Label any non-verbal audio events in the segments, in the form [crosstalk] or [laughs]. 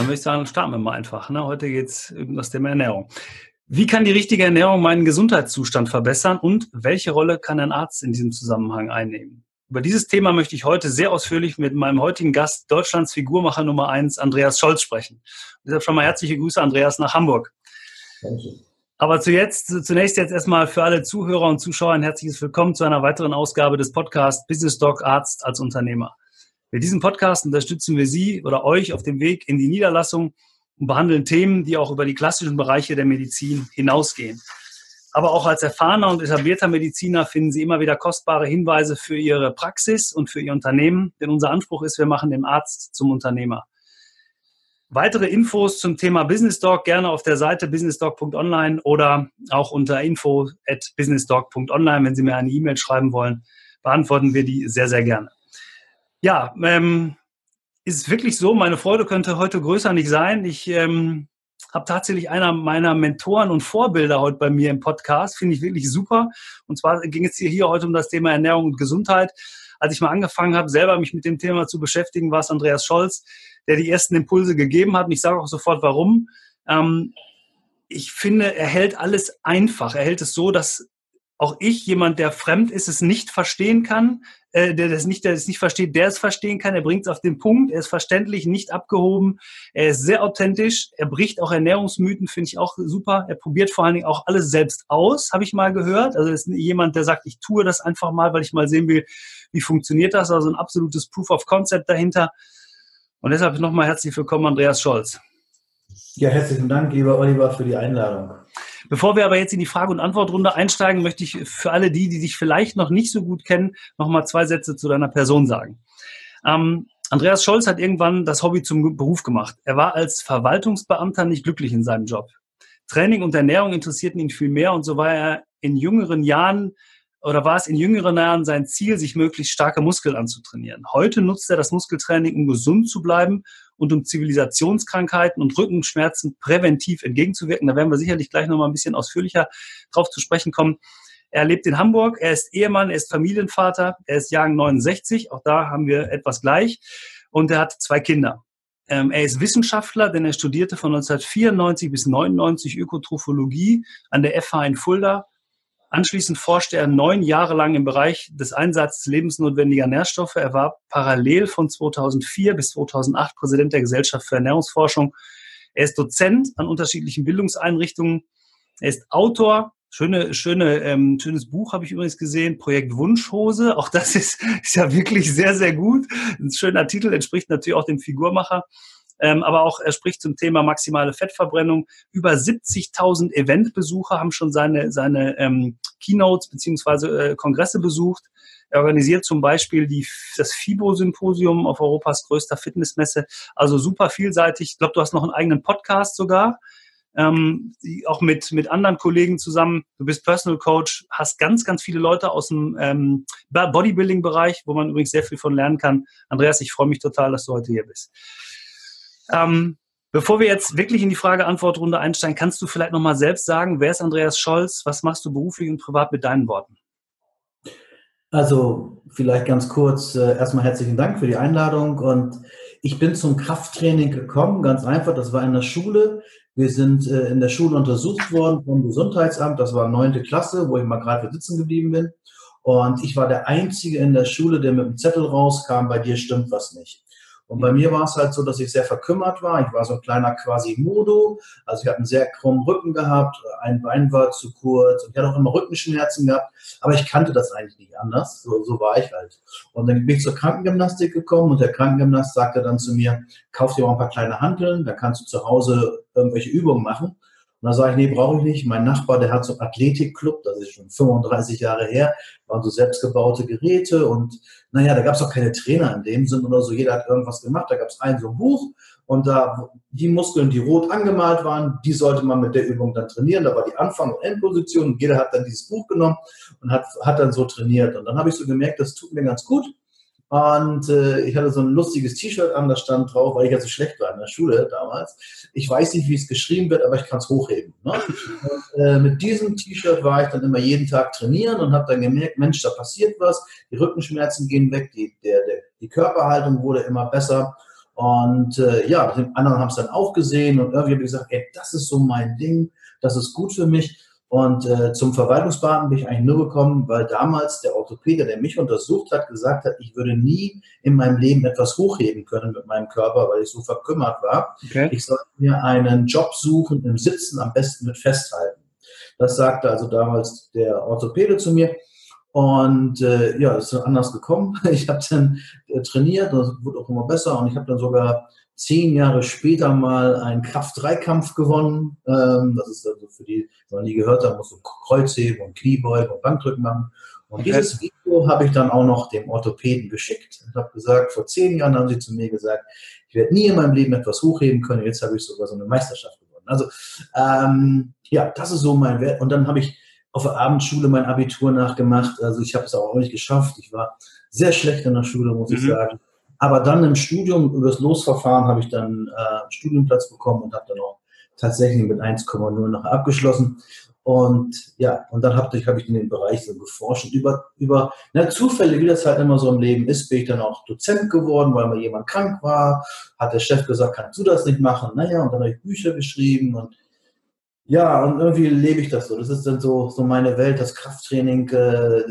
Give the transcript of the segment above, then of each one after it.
dann würde ich sagen, starten wir mal einfach. Ne? Heute geht es um das Thema Ernährung. Wie kann die richtige Ernährung meinen Gesundheitszustand verbessern und welche Rolle kann ein Arzt in diesem Zusammenhang einnehmen? Über dieses Thema möchte ich heute sehr ausführlich mit meinem heutigen Gast, Deutschlands Figurmacher Nummer eins, Andreas Scholz, sprechen. Deshalb schon mal herzliche Grüße, Andreas, nach Hamburg. Danke. Aber zuerst, zunächst jetzt erstmal für alle Zuhörer und Zuschauer ein herzliches Willkommen zu einer weiteren Ausgabe des Podcasts Business Doc Arzt als Unternehmer. Mit diesem Podcast unterstützen wir Sie oder euch auf dem Weg in die Niederlassung und behandeln Themen, die auch über die klassischen Bereiche der Medizin hinausgehen. Aber auch als erfahrener und etablierter Mediziner finden Sie immer wieder kostbare Hinweise für Ihre Praxis und für Ihr Unternehmen, denn unser Anspruch ist, wir machen den Arzt zum Unternehmer. Weitere Infos zum Thema Business Talk gerne auf der Seite businesstalk.online oder auch unter info at businesstalk.online. Wenn Sie mir eine E-Mail schreiben wollen, beantworten wir die sehr, sehr gerne. Ja, ähm, ist wirklich so, meine Freude könnte heute größer nicht sein. Ich ähm, habe tatsächlich einer meiner Mentoren und Vorbilder heute bei mir im Podcast. Finde ich wirklich super. Und zwar ging es hier heute um das Thema Ernährung und Gesundheit. Als ich mal angefangen habe, selber mich mit dem Thema zu beschäftigen, war es Andreas Scholz, der die ersten Impulse gegeben hat. Und ich sage auch sofort, warum. Ähm, ich finde, er hält alles einfach. Er hält es so, dass auch ich, jemand, der fremd ist, es nicht verstehen kann, äh, der das nicht, der es nicht versteht, der es verstehen kann. Er bringt es auf den Punkt, er ist verständlich, nicht abgehoben, er ist sehr authentisch, er bricht auch Ernährungsmythen, finde ich auch super. Er probiert vor allen Dingen auch alles selbst aus, habe ich mal gehört. Also ist jemand, der sagt, ich tue das einfach mal, weil ich mal sehen will, wie funktioniert das. Also ein absolutes Proof of Concept dahinter. Und deshalb nochmal herzlich willkommen, Andreas Scholz. Ja, herzlichen Dank, lieber Oliver, für die Einladung. Bevor wir aber jetzt in die Frage- und Antwortrunde einsteigen, möchte ich für alle die, die dich vielleicht noch nicht so gut kennen, noch mal zwei Sätze zu deiner Person sagen. Ähm, Andreas Scholz hat irgendwann das Hobby zum Beruf gemacht. Er war als Verwaltungsbeamter nicht glücklich in seinem Job. Training und Ernährung interessierten ihn viel mehr und so war er in jüngeren Jahren oder war es in jüngeren Jahren sein Ziel, sich möglichst starke Muskeln anzutrainieren. Heute nutzt er das Muskeltraining, um gesund zu bleiben und um Zivilisationskrankheiten und Rückenschmerzen präventiv entgegenzuwirken. Da werden wir sicherlich gleich nochmal ein bisschen ausführlicher drauf zu sprechen kommen. Er lebt in Hamburg, er ist Ehemann, er ist Familienvater, er ist Jahrgang 69, auch da haben wir etwas gleich, und er hat zwei Kinder. Ähm, er ist Wissenschaftler, denn er studierte von 1994 bis 1999 Ökotrophologie an der FH in Fulda Anschließend forschte er neun Jahre lang im Bereich des Einsatzes lebensnotwendiger Nährstoffe. Er war parallel von 2004 bis 2008 Präsident der Gesellschaft für Ernährungsforschung. Er ist Dozent an unterschiedlichen Bildungseinrichtungen. Er ist Autor. Schöne, schöne, ähm, schönes Buch habe ich übrigens gesehen, Projekt Wunschhose. Auch das [laughs] ist, ist ja wirklich sehr, sehr gut. Ein schöner Titel, entspricht natürlich auch dem Figurmacher ähm, aber auch er spricht zum Thema maximale Fettverbrennung. Über 70.000 Eventbesucher haben schon seine, seine ähm, Keynotes beziehungsweise äh, Kongresse besucht. Er organisiert zum Beispiel die, das FIBO-Symposium auf Europas größter Fitnessmesse. Also super vielseitig. Ich glaube, du hast noch einen eigenen Podcast sogar. Ähm, auch mit, mit anderen Kollegen zusammen. Du bist Personal Coach, hast ganz, ganz viele Leute aus dem ähm, Bodybuilding-Bereich, wo man übrigens sehr viel von lernen kann. Andreas, ich freue mich total, dass du heute hier bist. Ähm, bevor wir jetzt wirklich in die Frage-Antwort-Runde einsteigen, kannst du vielleicht nochmal selbst sagen, wer ist Andreas Scholz? Was machst du beruflich und privat mit deinen Worten? Also vielleicht ganz kurz, äh, erstmal herzlichen Dank für die Einladung und ich bin zum Krafttraining gekommen, ganz einfach, das war in der Schule. Wir sind äh, in der Schule untersucht worden vom Gesundheitsamt, das war neunte Klasse, wo ich mal gerade sitzen geblieben bin. Und ich war der Einzige in der Schule, der mit dem Zettel rauskam, bei dir stimmt was nicht. Und bei mir war es halt so, dass ich sehr verkümmert war. Ich war so ein kleiner Quasimodo. Also ich habe einen sehr krummen Rücken gehabt, ein Bein war zu kurz und ich hatte auch immer Rückenschmerzen gehabt. Aber ich kannte das eigentlich nicht anders. So, so war ich halt. Und dann bin ich zur Krankengymnastik gekommen und der Krankengymnast sagte dann zu mir, kauf dir mal ein paar kleine Handeln, dann kannst du zu Hause irgendwelche Übungen machen. Und dann sage ich, nee, brauche ich nicht. Mein Nachbar, der hat so einen Athletikclub, das ist schon 35 Jahre her, waren so selbstgebaute Geräte und naja, da gab es auch keine Trainer in dem Sinn oder so. Jeder hat irgendwas gemacht. Da gab es ein so ein Buch und da die Muskeln, die rot angemalt waren, die sollte man mit der Übung dann trainieren. Da war die Anfang- und Endposition und jeder hat dann dieses Buch genommen und hat, hat dann so trainiert. Und dann habe ich so gemerkt, das tut mir ganz gut. Und äh, ich hatte so ein lustiges T-Shirt an, da stand drauf, weil ich ja so schlecht war in der Schule damals. Ich weiß nicht, wie es geschrieben wird, aber ich kann es hochheben. Ne? Und, äh, mit diesem T-Shirt war ich dann immer jeden Tag trainieren und habe dann gemerkt, Mensch, da passiert was, die Rückenschmerzen gehen weg, die, der, der, die Körperhaltung wurde immer besser. Und äh, ja, die anderen haben es dann auch gesehen und irgendwie habe ich gesagt, ey, das ist so mein Ding, das ist gut für mich. Und äh, zum Verwaltungsbeamten bin ich eigentlich nur gekommen, weil damals der Orthopäde, der mich untersucht hat, gesagt hat, ich würde nie in meinem Leben etwas hochheben können mit meinem Körper, weil ich so verkümmert war. Okay. Ich sollte mir einen Job suchen im Sitzen, am besten mit Festhalten. Das sagte also damals der Orthopäde zu mir. Und äh, ja, es ist anders gekommen. [laughs] Ich habe dann äh, trainiert, das wurde auch immer besser und ich habe dann sogar zehn Jahre später mal einen Kraft-3-Kampf gewonnen. Ähm, das ist also für die, die noch nie gehört haben, muss so Kreuzheben und Kniebeugen und Bankdrücken machen. Und dieses Video habe ich dann auch noch dem Orthopäden geschickt und habe gesagt, vor zehn Jahren haben sie zu mir gesagt, ich werde nie in meinem Leben etwas hochheben können. Jetzt habe ich sogar so eine Meisterschaft gewonnen. Also ähm, ja, das ist so mein Wert. Und dann habe ich auf der Abendschule mein Abitur nachgemacht. Also ich habe es auch nicht geschafft. Ich war sehr schlecht in der Schule, muss mhm. ich sagen. Aber dann im Studium, über das Losverfahren, habe ich dann äh, Studienplatz bekommen und habe dann auch tatsächlich mit 1,0 noch abgeschlossen. Und ja, und dann habe ich, hab ich in den Bereich so geforscht. Und über, über na, Zufälle, wie das halt immer so im Leben ist, bin ich dann auch Dozent geworden, weil mal jemand krank war. Hat der Chef gesagt, kannst du das nicht machen? Naja, und dann habe ich Bücher geschrieben und ja, und irgendwie lebe ich das so. Das ist dann so, so meine Welt, das Krafttraining. Äh,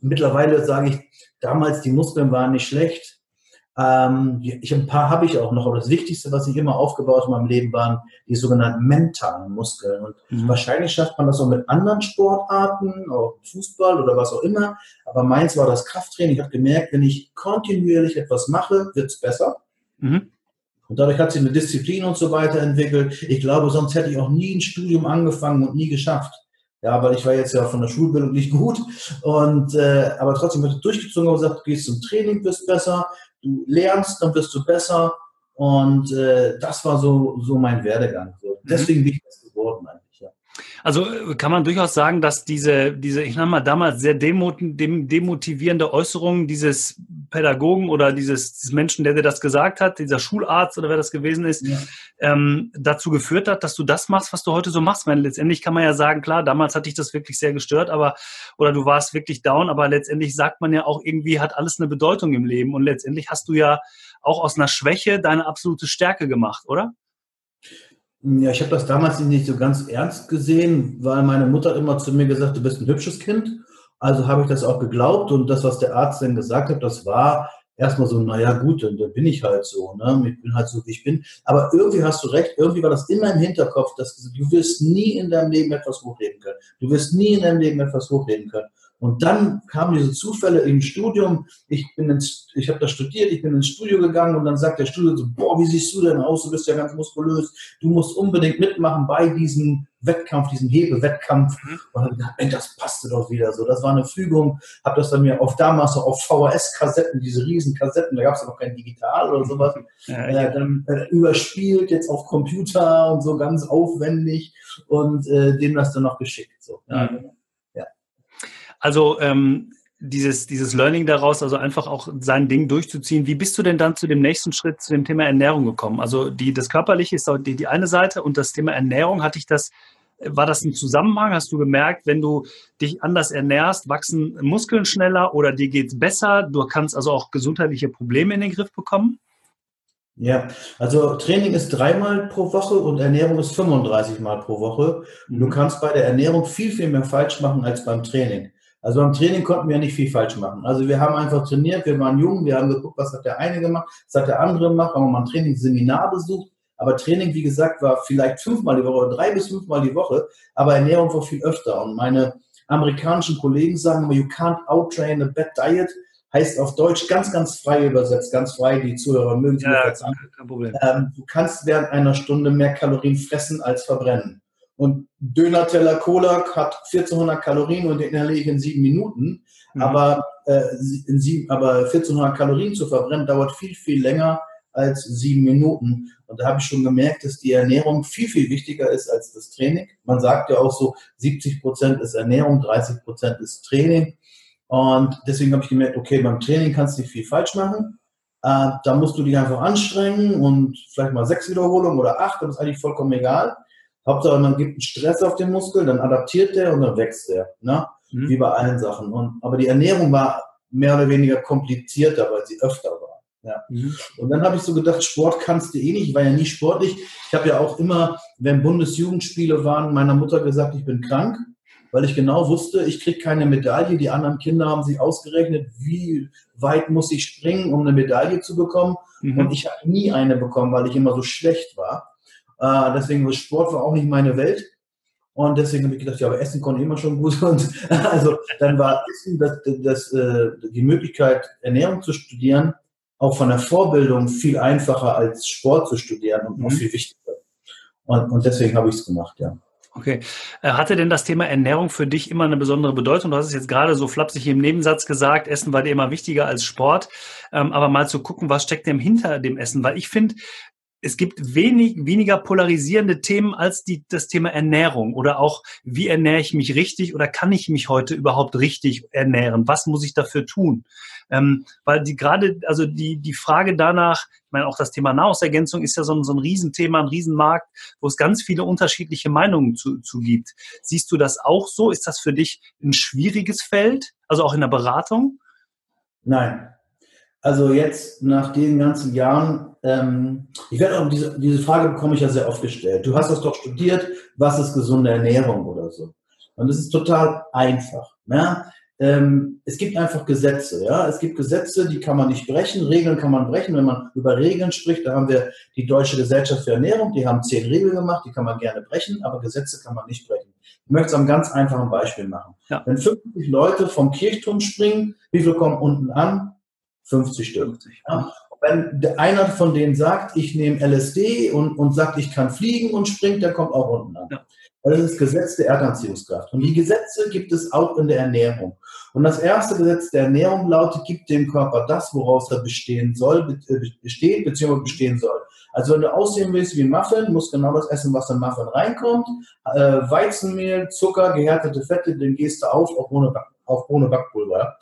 mittlerweile sage ich, damals die Muskeln waren nicht schlecht. Ähm, ich, ein paar habe ich auch noch, aber das Wichtigste, was ich immer aufgebaut in meinem Leben, waren die sogenannten mentalen Muskeln. Und mhm. wahrscheinlich schafft man das auch mit anderen Sportarten, auch Fußball oder was auch immer. Aber meins war das Krafttraining. Ich habe gemerkt, wenn ich kontinuierlich etwas mache, wird es besser. Mhm. Und dadurch hat sich eine Disziplin und so weiter entwickelt. Ich glaube, sonst hätte ich auch nie ein Studium angefangen und nie geschafft. Ja, weil ich war jetzt ja von der Schulbildung nicht gut. Und äh, aber trotzdem wird durchgezogen und gesagt, du gehst zum Training, bist besser, du lernst, dann wirst du besser. Und äh, das war so, so mein Werdegang. So. Mhm. Deswegen bin ich das geworden eigentlich. Also äh, kann man durchaus sagen, dass diese, diese ich nenne mal damals sehr demotivierende Äußerung dieses Pädagogen oder dieses, dieses, Menschen, der dir das gesagt hat, dieser Schularzt oder wer das gewesen ist, ja. ähm, dazu geführt hat, dass du das machst, was du heute so machst. Weil letztendlich kann man ja sagen, klar, damals hat dich das wirklich sehr gestört, aber oder du warst wirklich down, aber letztendlich sagt man ja auch irgendwie hat alles eine Bedeutung im Leben und letztendlich hast du ja auch aus einer Schwäche deine absolute Stärke gemacht, oder? Ja, ich habe das damals nicht so ganz ernst gesehen, weil meine Mutter immer zu mir gesagt, du bist ein hübsches Kind. Also habe ich das auch geglaubt und das, was der Arzt dann gesagt hat, das war erstmal so, naja gut, dann, bin ich halt so, ne? ich bin halt so, wie ich bin. Aber irgendwie hast du recht, irgendwie war das immer im Hinterkopf, dass du wirst nie in deinem Leben etwas hochreden können. Du wirst nie in deinem Leben etwas hochreden können. Und dann kamen diese Zufälle im Studium. Ich bin ins, ich habe da studiert, ich bin ins Studio gegangen und dann sagt der Studio so, boah, wie siehst du denn aus? Du bist ja ganz muskulös. Du musst unbedingt mitmachen bei diesem Wettkampf, diesem Hebewettkampf. Mhm. Und dann gedacht, ey, das passte doch wieder so. Das war eine Fügung. Habe das dann mir auf damals noch auf VHS-Kassetten, diese riesen Kassetten, da gab es ja noch kein Digital oder sowas, [laughs] ja, äh, dann äh, überspielt jetzt auf Computer und so ganz aufwendig und äh, dem das dann noch geschickt. So. Ja, mhm. Also ähm, dieses, dieses Learning daraus, also einfach auch sein Ding durchzuziehen. Wie bist du denn dann zu dem nächsten Schritt, zu dem Thema Ernährung gekommen? Also die, das Körperliche ist die, die eine Seite und das Thema Ernährung, hatte ich das, war das ein Zusammenhang? Hast du gemerkt, wenn du dich anders ernährst, wachsen Muskeln schneller oder dir geht es besser? Du kannst also auch gesundheitliche Probleme in den Griff bekommen? Ja, also Training ist dreimal pro Woche und Ernährung ist 35 Mal pro Woche. Mhm. Du kannst bei der Ernährung viel, viel mehr falsch machen als beim Training. Also beim Training konnten wir nicht viel falsch machen. Also wir haben einfach trainiert, wir waren jung, wir haben geguckt, was hat der eine gemacht, was hat der andere gemacht, haben mal ein Trainingsseminar besucht. Aber Training, wie gesagt, war vielleicht fünfmal die Woche oder drei bis fünfmal die Woche, aber Ernährung war viel öfter. Und meine amerikanischen Kollegen sagen immer, you can't outtrain a bad diet. Heißt auf Deutsch ganz, ganz frei übersetzt, ganz frei, die Zuhörer mögen es ja, kein Problem. Ähm, du kannst während einer Stunde mehr Kalorien fressen als verbrennen. Und Döner-Teller Cola hat 1400 Kalorien und den inhaliere ich in sieben Minuten. Mhm. Aber, äh, in sieben, aber 1400 Kalorien zu verbrennen dauert viel, viel länger als sieben Minuten. Und da habe ich schon gemerkt, dass die Ernährung viel, viel wichtiger ist als das Training. Man sagt ja auch so, 70 Prozent ist Ernährung, 30 Prozent ist Training. Und deswegen habe ich gemerkt, okay, beim Training kannst du nicht viel falsch machen. Äh, da musst du dich einfach anstrengen und vielleicht mal sechs Wiederholungen oder acht, das ist eigentlich vollkommen egal. Hauptsache, man gibt einen Stress auf den Muskel, dann adaptiert der und dann wächst der. Ne? Mhm. Wie bei allen Sachen. Und, aber die Ernährung war mehr oder weniger komplizierter, weil sie öfter war. Ja. Mhm. Und dann habe ich so gedacht, Sport kannst du eh nicht, ich war ja nie sportlich. Ich habe ja auch immer, wenn Bundesjugendspiele waren, meiner Mutter gesagt, ich bin krank, weil ich genau wusste, ich kriege keine Medaille. Die anderen Kinder haben sich ausgerechnet, wie weit muss ich springen, um eine Medaille zu bekommen. Mhm. Und ich habe nie eine bekommen, weil ich immer so schlecht war. Äh, deswegen, Sport war auch nicht meine Welt. Und deswegen habe ich gedacht, ja, aber Essen konnte immer schon gut. Und [laughs] also dann war Essen das, das, äh, die Möglichkeit, Ernährung zu studieren, auch von der Vorbildung viel einfacher als Sport zu studieren und noch mhm. viel wichtiger. Und, und deswegen habe ich es gemacht, ja. Okay. Äh, hatte denn das Thema Ernährung für dich immer eine besondere Bedeutung? Du hast es jetzt gerade so flapsig im Nebensatz gesagt, Essen war dir immer wichtiger als Sport. Ähm, aber mal zu gucken, was steckt denn hinter dem Essen? Weil ich finde, es gibt wenig, weniger polarisierende Themen als die, das Thema Ernährung oder auch, wie ernähre ich mich richtig oder kann ich mich heute überhaupt richtig ernähren? Was muss ich dafür tun? Ähm, weil die gerade, also die, die Frage danach, ich meine, auch das Thema Nahrungsergänzung ist ja so ein, so ein Riesenthema, ein Riesenmarkt, wo es ganz viele unterschiedliche Meinungen zu, zu gibt. Siehst du das auch so? Ist das für dich ein schwieriges Feld? Also auch in der Beratung? Nein, also jetzt nach den ganzen Jahren, ähm, ich werde auch diese, diese Frage bekomme ich ja sehr oft gestellt. Du hast das doch studiert, was ist gesunde Ernährung oder so? Und es ist total einfach. Ja? Ähm, es gibt einfach Gesetze. Ja? Es gibt Gesetze, die kann man nicht brechen. Regeln kann man brechen. Wenn man über Regeln spricht, da haben wir die Deutsche Gesellschaft für Ernährung, die haben zehn Regeln gemacht, die kann man gerne brechen, aber Gesetze kann man nicht brechen. Ich möchte es am ganz einfachen Beispiel machen. Ja. Wenn 50 Leute vom Kirchturm springen, wie viel kommen unten an? 50 Stück. 50. Ja. Wenn einer von denen sagt, ich nehme LSD und, und sagt, ich kann fliegen und springt, der kommt auch unten an. Ja. Das ist Gesetz der Erdanziehungskraft. Und die Gesetze gibt es auch in der Ernährung. Und das erste Gesetz der Ernährung lautet, gibt dem Körper das, woraus er bestehen soll, äh, besteht, bzw. bestehen soll. Also wenn du aussehen willst wie ein Muffin, musst genau das essen, was in Muffin reinkommt. Äh, Weizenmehl, Zucker, gehärtete Fette, den gehst du auf, auch ohne Backen auch ohne Backpulver.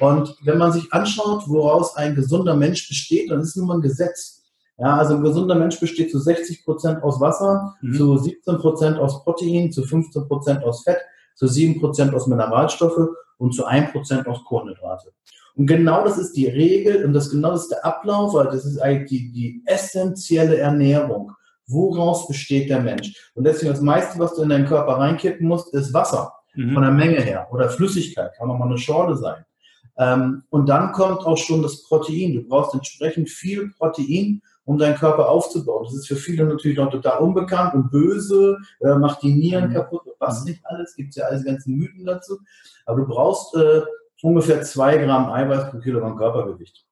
Und wenn man sich anschaut, woraus ein gesunder Mensch besteht, dann ist es nun mal ein Gesetz. Ja, also ein gesunder Mensch besteht zu 60 Prozent aus Wasser, mhm. zu 17 Prozent aus Protein, zu 15 Prozent aus Fett, zu 7 Prozent aus Mineralstoffe und zu 1 Prozent aus Kohlenhydrate. Und genau das ist die Regel und das genau das ist der Ablauf, weil das ist eigentlich die, die essentielle Ernährung. Woraus besteht der Mensch? Und deswegen das meiste, was du in deinen Körper reinkippen musst, ist Wasser mhm. von der Menge her. Oder Flüssigkeit, kann auch mal eine Schorle sein. Ähm, und dann kommt auch schon das Protein. Du brauchst entsprechend viel Protein, um deinen Körper aufzubauen. Das ist für viele natürlich noch total unbekannt und böse, äh, macht die Nieren mhm. kaputt, was nicht alles, gibt es ja alles ganzen Mythen dazu. Aber du brauchst äh, ungefähr zwei Gramm Eiweiß pro Kilogramm Körpergewicht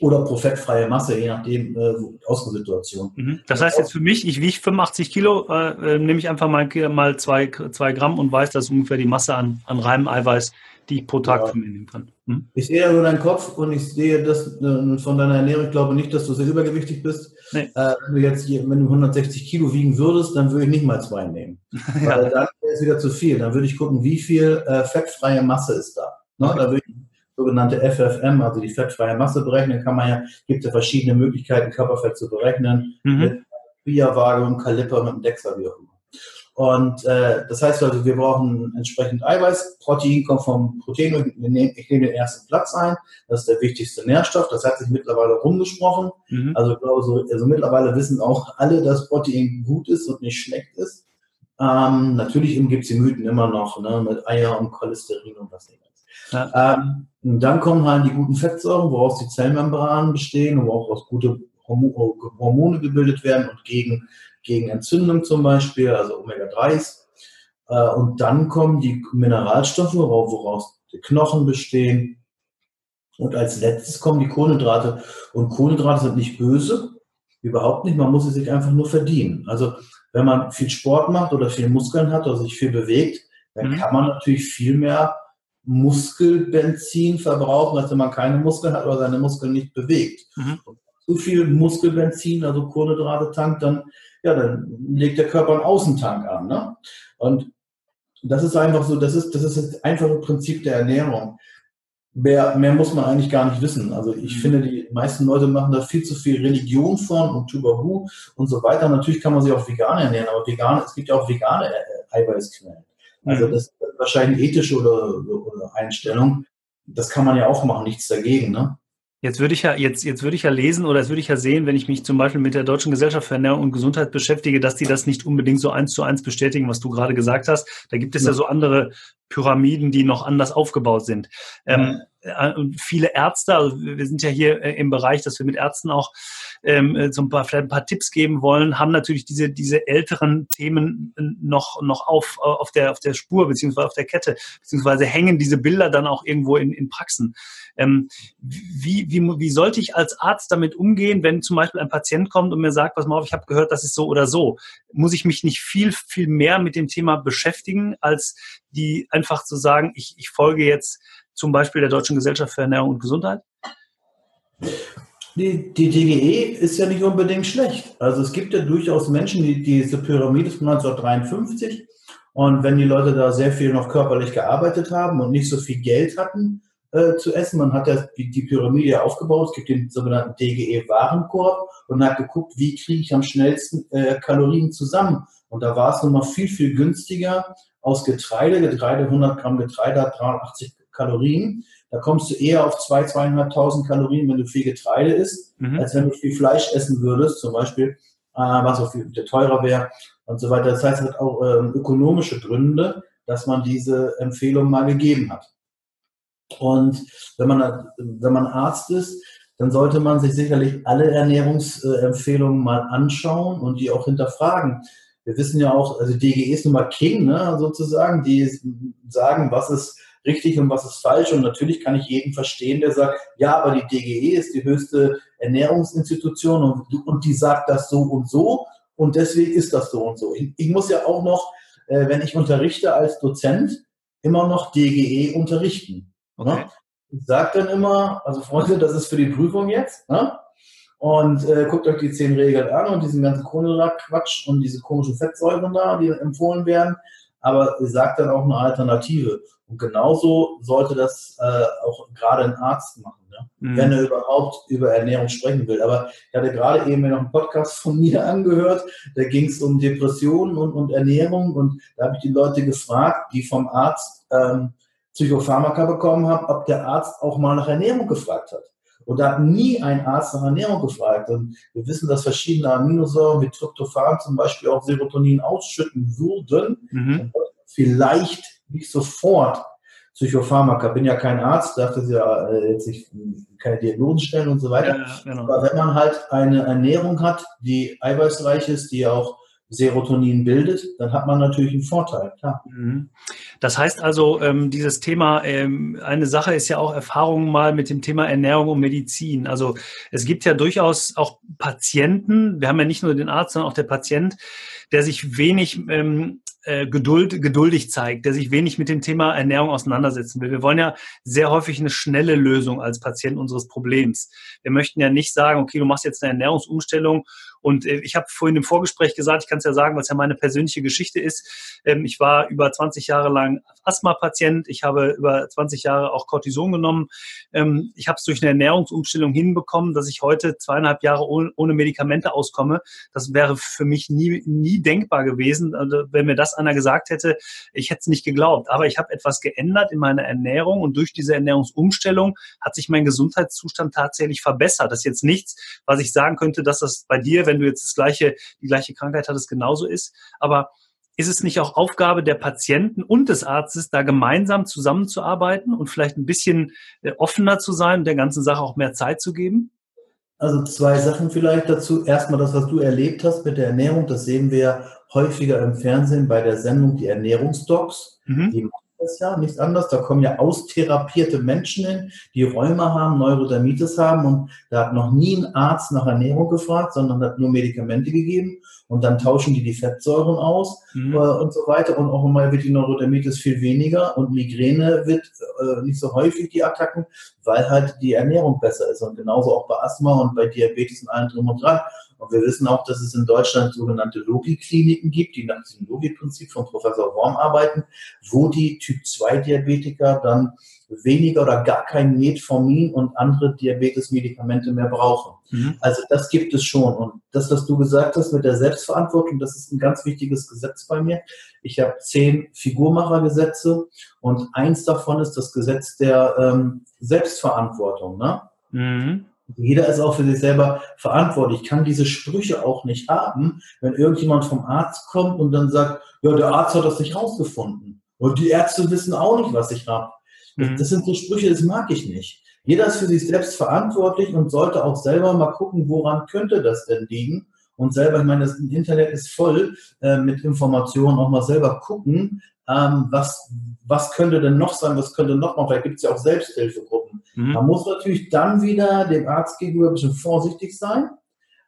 oder pro fettfreie Masse, je nachdem äh, Ausgangssituation. Mhm. Das heißt jetzt für mich, ich wiege 85 Kilo, äh, äh, nehme ich einfach mal, mal zwei, zwei Gramm und weiß, das ist ungefähr die Masse an, an reinem Eiweiß, die ich pro Tag ja. von mir nehmen kann. Mhm. Ich sehe ja nur deinen Kopf und ich sehe das äh, von deiner Ernährung. Ich glaube nicht, dass du sehr übergewichtig bist. Nee. Äh, wenn du jetzt wenn du 160 Kilo wiegen würdest, dann würde ich nicht mal zwei nehmen. [laughs] ja. Weil dann wäre es wieder zu viel. Dann würde ich gucken, wie viel äh, fettfreie Masse ist da. Ne? Okay. Da würde ich sogenannte FFM, also die fettfreie Masse berechnen, kann man ja, gibt ja verschiedene Möglichkeiten, Körperfett zu berechnen, mhm. mit Bia-Waage, und Kaliper, mit dem Dexter, wie auch immer. Und äh, das heißt also, wir brauchen entsprechend Eiweiß. Protein kommt vom Protein. Ich nehme den ersten Platz ein. Das ist der wichtigste Nährstoff. Das hat sich mittlerweile rumgesprochen. Mhm. Also, ich glaube, so, also mittlerweile wissen auch alle, dass Protein gut ist und nicht schlecht ist. Ähm, natürlich gibt es die Mythen immer noch ne, mit Eier und Cholesterin und was nicht. Ja. Ähm, und dann kommen halt die guten Fettsäuren, woraus die Zellmembranen bestehen, wo auch gute Hormone gebildet werden und gegen, gegen Entzündung zum Beispiel, also Omega-3s. Äh, und dann kommen die Mineralstoffe, woraus die Knochen bestehen. Und als letztes kommen die Kohlenhydrate. Und Kohlenhydrate sind nicht böse, überhaupt nicht. Man muss sie sich einfach nur verdienen. Also wenn man viel Sport macht oder viel Muskeln hat oder sich viel bewegt, dann mhm. kann man natürlich viel mehr Muskelbenzin verbrauchen, als wenn man keine Muskeln hat oder seine Muskeln nicht bewegt. Mhm. Zu viel Muskelbenzin, also Kohlenhydrate tankt, dann, ja, dann legt der Körper einen Außentank an. Ne? Und das ist einfach so, das ist, das ist das einfache Prinzip der Ernährung. Mehr, mehr muss man eigentlich gar nicht wissen. Also ich mhm. finde, die meisten Leute machen da viel zu viel Religion von und Tubahu und so weiter. Natürlich kann man sich auch vegan ernähren, aber vegan, es gibt ja auch vegane äh, Eiweißquellen. Also mhm. das ist wahrscheinlich ethische oder, oder Einstellung. Das kann man ja auch machen, nichts dagegen. Ne? Jetzt würde ich ja, jetzt, jetzt würde ich ja lesen oder jetzt würde ich ja sehen, wenn ich mich zum Beispiel mit der Deutschen Gesellschaft für Ernährung und Gesundheit beschäftige, dass die das nicht unbedingt so eins zu eins bestätigen, was du gerade gesagt hast. Da gibt es ja, ja so andere Pyramiden, die noch anders aufgebaut sind. Ähm, äh, viele Ärzte, also wir sind ja hier äh, im Bereich, dass wir mit Ärzten auch ähm, äh, so ein paar, vielleicht ein paar Tipps geben wollen, haben natürlich diese, diese älteren Themen noch, noch auf, auf, der, auf der Spur beziehungsweise auf der Kette, beziehungsweise hängen diese Bilder dann auch irgendwo in, in Praxen. Ähm, wie, wie, wie sollte ich als Arzt damit umgehen, wenn zum Beispiel ein Patient kommt und mir sagt, pass mal auf, ich habe gehört, das ist so oder so. Muss ich mich nicht viel, viel mehr mit dem Thema beschäftigen, als die einfach zu sagen, ich, ich folge jetzt zum Beispiel der Deutschen Gesellschaft für Ernährung und Gesundheit? Die, die DGE ist ja nicht unbedingt schlecht. Also es gibt ja durchaus Menschen, die diese Pyramide von 1953 und wenn die Leute da sehr viel noch körperlich gearbeitet haben und nicht so viel Geld hatten, äh, zu essen. Man hat ja die, die Pyramide aufgebaut. Es gibt den sogenannten DGE-Warenkorb und hat geguckt, wie kriege ich am schnellsten äh, Kalorien zusammen. Und da war es nun mal viel, viel günstiger aus Getreide. Getreide, 100 Gramm Getreide hat 380 Kalorien. Da kommst du eher auf 2.000, 2.500 Kalorien, wenn du viel Getreide isst, mhm. als wenn du viel Fleisch essen würdest, zum Beispiel, äh, was auch viel teurer wäre und so weiter. Das heißt, es hat auch äh, ökonomische Gründe, dass man diese Empfehlung mal gegeben hat. Und wenn man, wenn man Arzt ist, dann sollte man sich sicherlich alle Ernährungsempfehlungen mal anschauen und die auch hinterfragen. Wir wissen ja auch, also DGE ist nun mal King, ne, sozusagen, die sagen, was ist richtig und was ist falsch. Und natürlich kann ich jeden verstehen, der sagt, ja, aber die DGE ist die höchste Ernährungsinstitution und, und die sagt das so und so und deswegen ist das so und so. Ich, ich muss ja auch noch, äh, wenn ich unterrichte als Dozent, immer noch DGE unterrichten. Ne? Okay. Ich sage dann immer, also Freunde, das ist für die Prüfung jetzt. Ne? Und äh, guckt euch die zehn Regeln an und diesen ganzen Kohlenhydrat-Quatsch und diese komischen Fettsäuren da, die empfohlen werden. Aber ihr sagt dann auch eine Alternative. Und genauso sollte das äh, auch gerade ein Arzt machen, ne? mhm. wenn er überhaupt über Ernährung sprechen will. Aber ich hatte gerade eben noch einen Podcast von mir [laughs] angehört, da ging es um Depressionen und, und Ernährung. Und da habe ich die Leute gefragt, die vom Arzt ähm, Psychopharmaka bekommen habe, ob der Arzt auch mal nach Ernährung gefragt hat. Und da hat nie ein Arzt nach Ernährung gefragt. Und wir wissen, dass verschiedene Aminosäuren wie Tryptophan zum Beispiel auch Serotonin ausschütten würden. Mhm. Vielleicht nicht sofort Psychopharmaka. Bin ja kein Arzt, darf das ja äh, jetzt nicht, keine Diagnosen stellen und so weiter. Ja, genau. Aber wenn man halt eine Ernährung hat, die eiweißreich ist, die auch Serotonin bildet, dann hat man natürlich einen Vorteil, klar. Mhm. Das heißt also, ähm, dieses Thema, ähm, eine Sache ist ja auch Erfahrungen mal mit dem Thema Ernährung und Medizin. Also es gibt ja durchaus auch Patienten, wir haben ja nicht nur den Arzt, sondern auch der Patient, der sich wenig ähm, äh, Geduld, geduldig zeigt, der sich wenig mit dem Thema Ernährung auseinandersetzen will. Wir wollen ja sehr häufig eine schnelle Lösung als Patient unseres Problems. Wir möchten ja nicht sagen, okay, du machst jetzt eine Ernährungsumstellung und äh, ich habe vorhin im Vorgespräch gesagt, ich kann es ja sagen, was ja meine persönliche Geschichte ist. Ähm, ich war über 20 Jahre lang Asthma-Patient. Ich habe über 20 Jahre auch Cortison genommen. Ähm, ich habe es durch eine Ernährungsumstellung hinbekommen, dass ich heute zweieinhalb Jahre ohne, ohne Medikamente auskomme. Das wäre für mich nie, nie denkbar gewesen. Also, wenn mir das einer gesagt hätte, ich hätte es nicht geglaubt. Aber ich habe etwas geändert in meiner Ernährung und durch diese Ernährungsumstellung hat sich mein Gesundheitszustand tatsächlich verbessert. Das ist jetzt nichts, was ich sagen könnte, dass das bei dir, wenn du jetzt das gleiche, die gleiche Krankheit hattest, genauso ist. Aber ist es nicht auch Aufgabe der Patienten und des Arztes, da gemeinsam zusammenzuarbeiten und vielleicht ein bisschen äh, offener zu sein und der ganzen Sache auch mehr Zeit zu geben? Also zwei Sachen vielleicht dazu. Erstmal das, was du erlebt hast mit der Ernährung, das sehen wir häufiger im Fernsehen bei der Sendung Die Ernährungsdocs. Mhm. Die das ja, nichts anderes. Da kommen ja austherapierte Menschen hin, die Rheuma haben, Neurodermitis haben und da hat noch nie ein Arzt nach Ernährung gefragt, sondern hat nur Medikamente gegeben und dann tauschen die die Fettsäuren aus mhm. äh, und so weiter und auch einmal wird die Neurodermitis viel weniger und Migräne wird äh, nicht so häufig die Attacken, weil halt die Ernährung besser ist und genauso auch bei Asthma und bei Diabetes und allem drum und dran. Und wir wissen auch, dass es in Deutschland sogenannte Logi-Kliniken gibt, die nach dem Logi-Prinzip von Professor Worm arbeiten, wo die Typ-2-Diabetiker dann weniger oder gar kein Metformin und andere Diabetes-Medikamente mehr brauchen. Mhm. Also das gibt es schon. Und das, was du gesagt hast mit der Selbstverantwortung, das ist ein ganz wichtiges Gesetz bei mir. Ich habe zehn Figurmachergesetze und eins davon ist das Gesetz der ähm, Selbstverantwortung. Ne? Mhm. Jeder ist auch für sich selber verantwortlich. Ich kann diese Sprüche auch nicht haben, wenn irgendjemand vom Arzt kommt und dann sagt, ja, der Arzt hat das nicht rausgefunden. Und die Ärzte wissen auch nicht, was ich habe. Mhm. Das sind so Sprüche, das mag ich nicht. Jeder ist für sich selbst verantwortlich und sollte auch selber mal gucken, woran könnte das denn liegen. Und selber, ich meine, das Internet ist voll äh, mit Informationen, auch mal selber gucken, ähm, was, was könnte denn noch sein, was könnte noch mal, vielleicht gibt es ja auch Selbsthilfegruppen. Mhm. Man muss natürlich dann wieder dem Arzt gegenüber ein bisschen vorsichtig sein.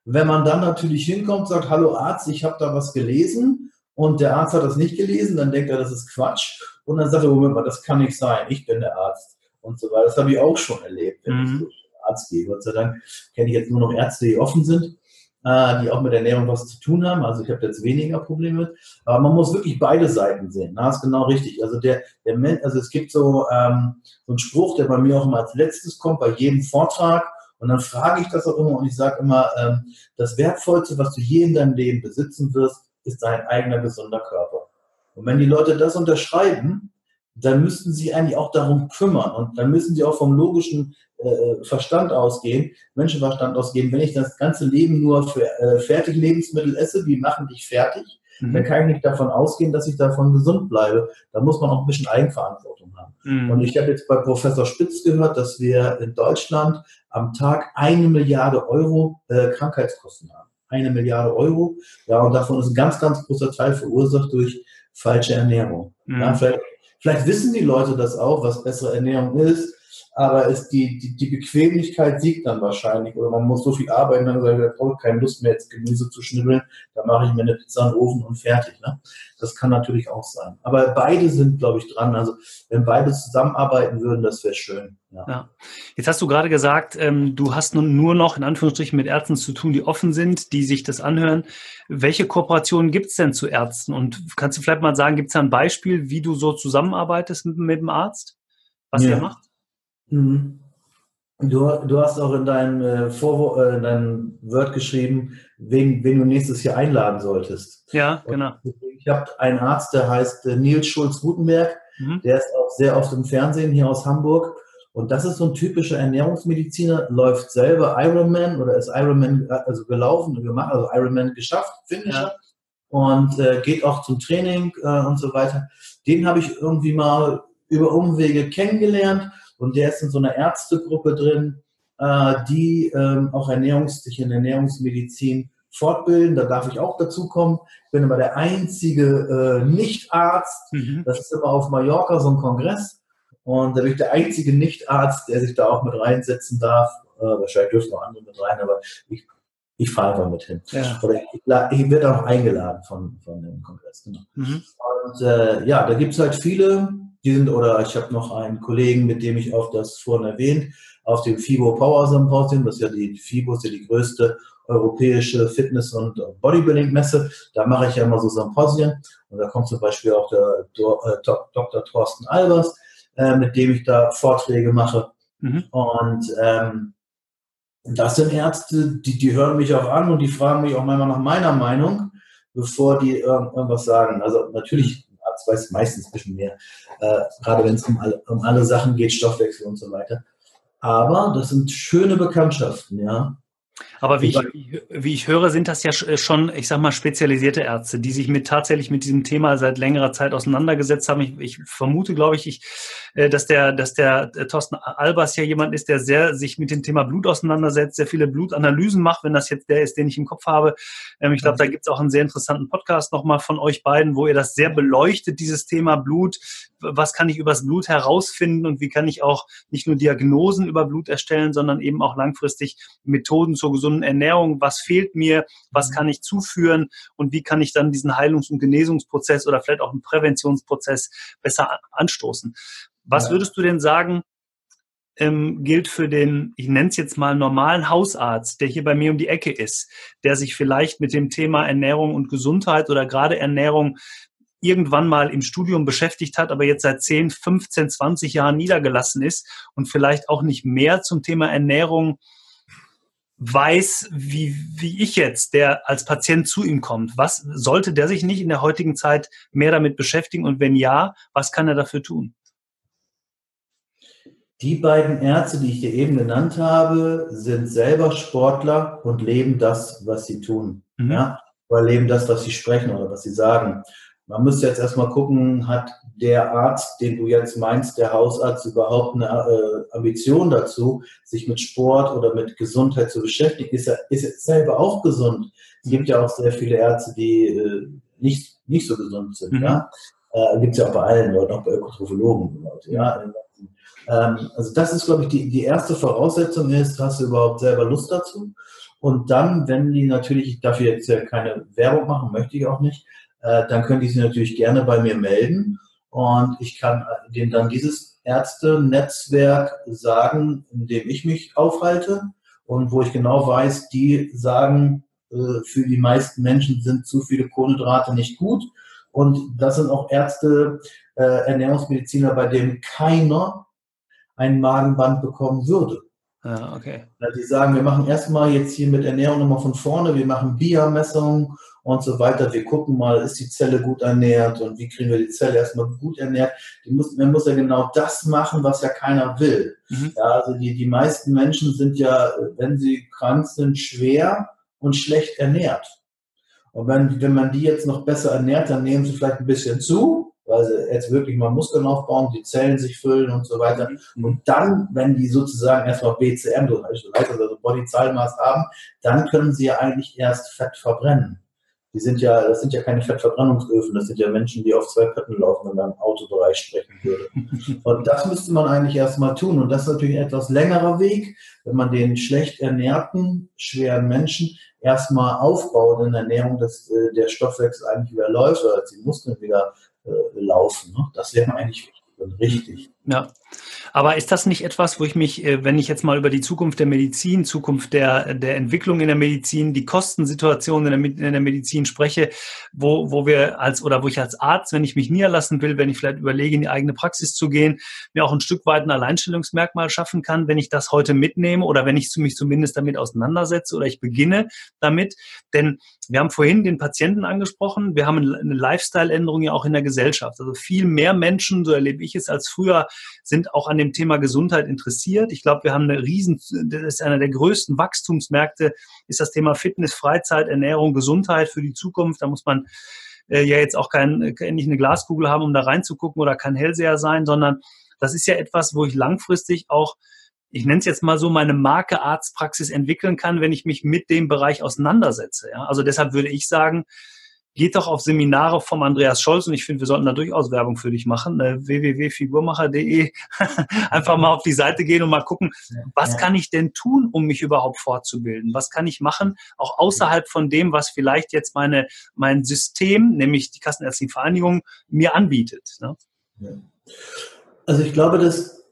Wenn man dann natürlich hinkommt und sagt, hallo Arzt, ich habe da was gelesen und der Arzt hat das nicht gelesen, dann denkt er, das ist Quatsch. Und dann sagt er, Moment mal, das kann nicht sein, ich bin der Arzt und so weiter. Das habe ich auch schon erlebt, wenn mhm. ich zum Arzt gehe. Gott sei Dank kenne ich jetzt nur noch Ärzte, die offen sind, die auch mit Ernährung was zu tun haben. Also ich habe jetzt weniger Probleme. Aber man muss wirklich beide Seiten sehen. Das ist genau richtig. Also der, der also es gibt so, ähm, so einen Spruch, der bei mir auch immer als letztes kommt, bei jedem Vortrag. Und dann frage ich das auch immer und ich sage immer, ähm, das Wertvollste, was du je in deinem Leben besitzen wirst, ist dein eigener gesunder Körper. Und wenn die Leute das unterschreiben, dann müssten sie eigentlich auch darum kümmern und dann müssen sie auch vom logischen äh, Verstand ausgehen, Menschenverstand ausgehen. Wenn ich das ganze Leben nur für äh, Fertiglebensmittel esse, die machen dich fertig, mhm. dann kann ich nicht davon ausgehen, dass ich davon gesund bleibe. Da muss man auch ein bisschen Eigenverantwortung haben. Mhm. Und ich habe jetzt bei Professor Spitz gehört, dass wir in Deutschland am Tag eine Milliarde Euro äh, Krankheitskosten haben. Eine Milliarde Euro. Ja, und davon ist ein ganz, ganz großer Teil verursacht durch falsche Ernährung. Mhm. Ja, vielleicht Vielleicht wissen die Leute das auch, was bessere Ernährung ist, aber ist die, die, die Bequemlichkeit siegt dann wahrscheinlich. Oder man muss so viel arbeiten, dann sagt ich habe keine Lust mehr, jetzt Gemüse zu schnibbeln, da mache ich mir eine Pizza in den Ofen und fertig. Ne? Das kann natürlich auch sein. Aber beide sind, glaube ich, dran. Also wenn beide zusammenarbeiten würden, das wäre schön. Ja. ja. Jetzt hast du gerade gesagt, ähm, du hast nun nur noch in Anführungsstrichen mit Ärzten zu tun, die offen sind, die sich das anhören. Welche Kooperationen gibt es denn zu Ärzten? Und kannst du vielleicht mal sagen, gibt es da ein Beispiel, wie du so zusammenarbeitest mit, mit dem Arzt? Was ja. er macht? Mhm. Du, du hast auch in deinem, äh, Vorwort, äh, in deinem Word geschrieben, wen, wen du nächstes Jahr einladen solltest. Ja, genau. Und ich habe einen Arzt, der heißt äh, Nils Schulz-Gutenberg. Mhm. Der ist auch sehr oft im Fernsehen hier aus Hamburg. Und das ist so ein typischer Ernährungsmediziner, läuft selber Ironman oder ist Ironman äh, also gelaufen und gemacht, also Ironman geschafft, Finisher. Ja. Und äh, geht auch zum Training äh, und so weiter. Den habe ich irgendwie mal über Umwege kennengelernt und der ist in so einer Ärztegruppe drin, äh, die ähm, auch Ernährungs sich in Ernährungsmedizin fortbilden. Da darf ich auch dazu kommen. Ich bin aber der einzige äh, Nicht-Arzt. Mhm. Das ist immer auf Mallorca so ein Kongress. Und da bin ich der einzige Nicht-Arzt, der sich da auch mit reinsetzen darf. Äh, wahrscheinlich dürfen noch andere mit rein, aber ich, ich fahre einfach mit hin. Ja. Oder ich, ich werde auch eingeladen von, von dem Kongress. Genau. Mhm. Und äh, ja, da gibt es halt viele, die sind, oder ich habe noch einen Kollegen, mit dem ich auf das vorhin erwähnt, auf dem FIBO Power Symposium, das ist ja die FIBO ist ja die größte europäische Fitness- und Bodybuilding-Messe. Da mache ich ja immer so Symposien. Und da kommt zum Beispiel auch der Dr. Äh, Thorsten Albers, äh, mit dem ich da Vorträge mache. Mhm. Und ähm, das sind Ärzte, die, die hören mich auch an und die fragen mich auch manchmal nach meiner Meinung, bevor die irgendwas sagen. Also natürlich, Arzt weiß meistens ein bisschen mehr, äh, gerade wenn es um alle, um alle Sachen geht, Stoffwechsel und so weiter. Aber das sind schöne Bekanntschaften, ja. Aber wie ich, wie ich höre, sind das ja äh, schon, ich sag mal, spezialisierte Ärzte, die sich mit tatsächlich mit diesem Thema seit längerer Zeit auseinandergesetzt haben. Ich, ich vermute, glaube ich, ich, äh, dass der, dass der äh, Thorsten Albers ja jemand ist, der sehr sich mit dem Thema Blut auseinandersetzt, sehr viele Blutanalysen macht, wenn das jetzt der ist, den ich im Kopf habe. Ähm, ich glaube, da gibt es auch einen sehr interessanten Podcast nochmal von euch beiden, wo ihr das sehr beleuchtet, dieses Thema Blut. Was kann ich übers Blut herausfinden und wie kann ich auch nicht nur Diagnosen über Blut erstellen, sondern eben auch langfristig Methoden zur gesunden Ernährung, was fehlt mir, was mhm. kann ich zuführen und wie kann ich dann diesen Heilungs- und Genesungsprozess oder vielleicht auch einen Präventionsprozess besser anstoßen. Was ja. würdest du denn sagen, ähm, gilt für den, ich nenne es jetzt mal normalen Hausarzt, der hier bei mir um die Ecke ist, der sich vielleicht mit dem Thema Ernährung und Gesundheit oder gerade Ernährung irgendwann mal im Studium beschäftigt hat, aber jetzt seit 10, 15, 20 Jahren niedergelassen ist und vielleicht auch nicht mehr zum Thema Ernährung weiß, wie, wie ich jetzt, der als Patient zu ihm kommt. Was sollte der sich nicht in der heutigen Zeit mehr damit beschäftigen? Und wenn ja, was kann er dafür tun? Die beiden Ärzte, die ich dir eben genannt habe, sind selber Sportler und leben das, was sie tun. Mhm. Ja? Oder leben das, was sie sprechen oder was sie sagen. Man müsste jetzt erstmal gucken, hat der Arzt, den du jetzt meinst, der Hausarzt, überhaupt eine äh, Ambition dazu, sich mit Sport oder mit Gesundheit zu beschäftigen? Ist er, ist er selber auch gesund? Es gibt ja auch sehr viele Ärzte, die äh, nicht, nicht so gesund sind. Mhm. Ja? Äh, gibt es ja auch bei allen Leuten, auch bei Ökotrophologen. Ja? Ähm, also das ist, glaube ich, die, die erste Voraussetzung ist, hast du überhaupt selber Lust dazu? Und dann, wenn die natürlich, ich darf jetzt ja keine Werbung machen, möchte ich auch nicht, äh, dann können die sich natürlich gerne bei mir melden und ich kann denen dann dieses Ärzte-Netzwerk sagen, in dem ich mich aufhalte und wo ich genau weiß, die sagen, äh, für die meisten Menschen sind zu viele Kohlenhydrate nicht gut. Und das sind auch Ärzte, äh, Ernährungsmediziner, bei denen keiner ein Magenband bekommen würde. Ah, okay. Die sagen, wir machen erstmal jetzt hier mit Ernährung nochmal von vorne, wir machen BIA-Messungen und so weiter. Wir gucken mal, ist die Zelle gut ernährt und wie kriegen wir die Zelle erstmal gut ernährt. Die muss, man muss ja genau das machen, was ja keiner will. Mhm. Ja, also die, die meisten Menschen sind ja, wenn sie krank sind, schwer und schlecht ernährt. Und wenn, wenn man die jetzt noch besser ernährt, dann nehmen sie vielleicht ein bisschen zu weil sie jetzt wirklich mal Muskeln aufbauen, die Zellen sich füllen und so weiter. Mhm. Und dann, wenn die sozusagen erstmal BCM, also Body Zahlmaß haben, dann können sie ja eigentlich erst Fett verbrennen. Die sind ja, das sind ja keine Fettverbrennungsöfen, das sind ja Menschen, die auf zwei Pötten laufen, wenn man im Autobereich sprechen würde. [laughs] Und das müsste man eigentlich erstmal tun. Und das ist natürlich ein etwas längerer Weg, wenn man den schlecht ernährten, schweren Menschen erstmal aufbaut in der Ernährung, dass äh, der Stoffwechsel eigentlich wieder läuft oder dass die Muskeln wieder äh, laufen. Ne? Das wäre eigentlich richtig. Ja, aber ist das nicht etwas, wo ich mich, äh, wenn ich jetzt mal über die Zukunft der Medizin, Zukunft der, der Entwicklung in der Medizin, die Kostensituation in der, in der Medizin spreche, wo, wo wir als oder wo ich als Arzt, wenn ich mich niederlassen will, wenn ich vielleicht überlege, in die eigene Praxis zu gehen, mir auch ein Stück weit ein Alleinstellungsmerkmal schaffen kann, wenn ich das heute mitnehme oder wenn ich mich zumindest damit auseinandersetze oder ich beginne damit. Denn wir haben vorhin den Patienten angesprochen, wir haben eine Lifestyle-Änderung ja auch in der Gesellschaft. Also viel mehr Menschen, so erlebe ich es als früher, sind auch an dem Thema Gesundheit interessiert. Ich glaube, wir haben eine riesen, das ist einer der größten Wachstumsmärkte, ist das Thema Fitness, Freizeit, Ernährung, Gesundheit für die Zukunft. Da muss man äh, ja jetzt auch kein, nicht eine Glaskugel haben, um da reinzugucken oder kein Hellseher sein, sondern das ist ja etwas, wo ich langfristig auch ich nenne es jetzt mal so, meine Marke Arztpraxis entwickeln kann, wenn ich mich mit dem Bereich auseinandersetze. Ja? Also deshalb würde ich sagen, geht doch auf Seminare vom Andreas Scholz und ich finde, wir sollten da durchaus Werbung für dich machen. Äh, www.figurmacher.de. [laughs] Einfach mal auf die Seite gehen und mal gucken, was kann ich denn tun, um mich überhaupt fortzubilden? Was kann ich machen, auch außerhalb von dem, was vielleicht jetzt meine, mein System, nämlich die Kassenärztliche Vereinigung, mir anbietet. Ne? Also ich glaube, das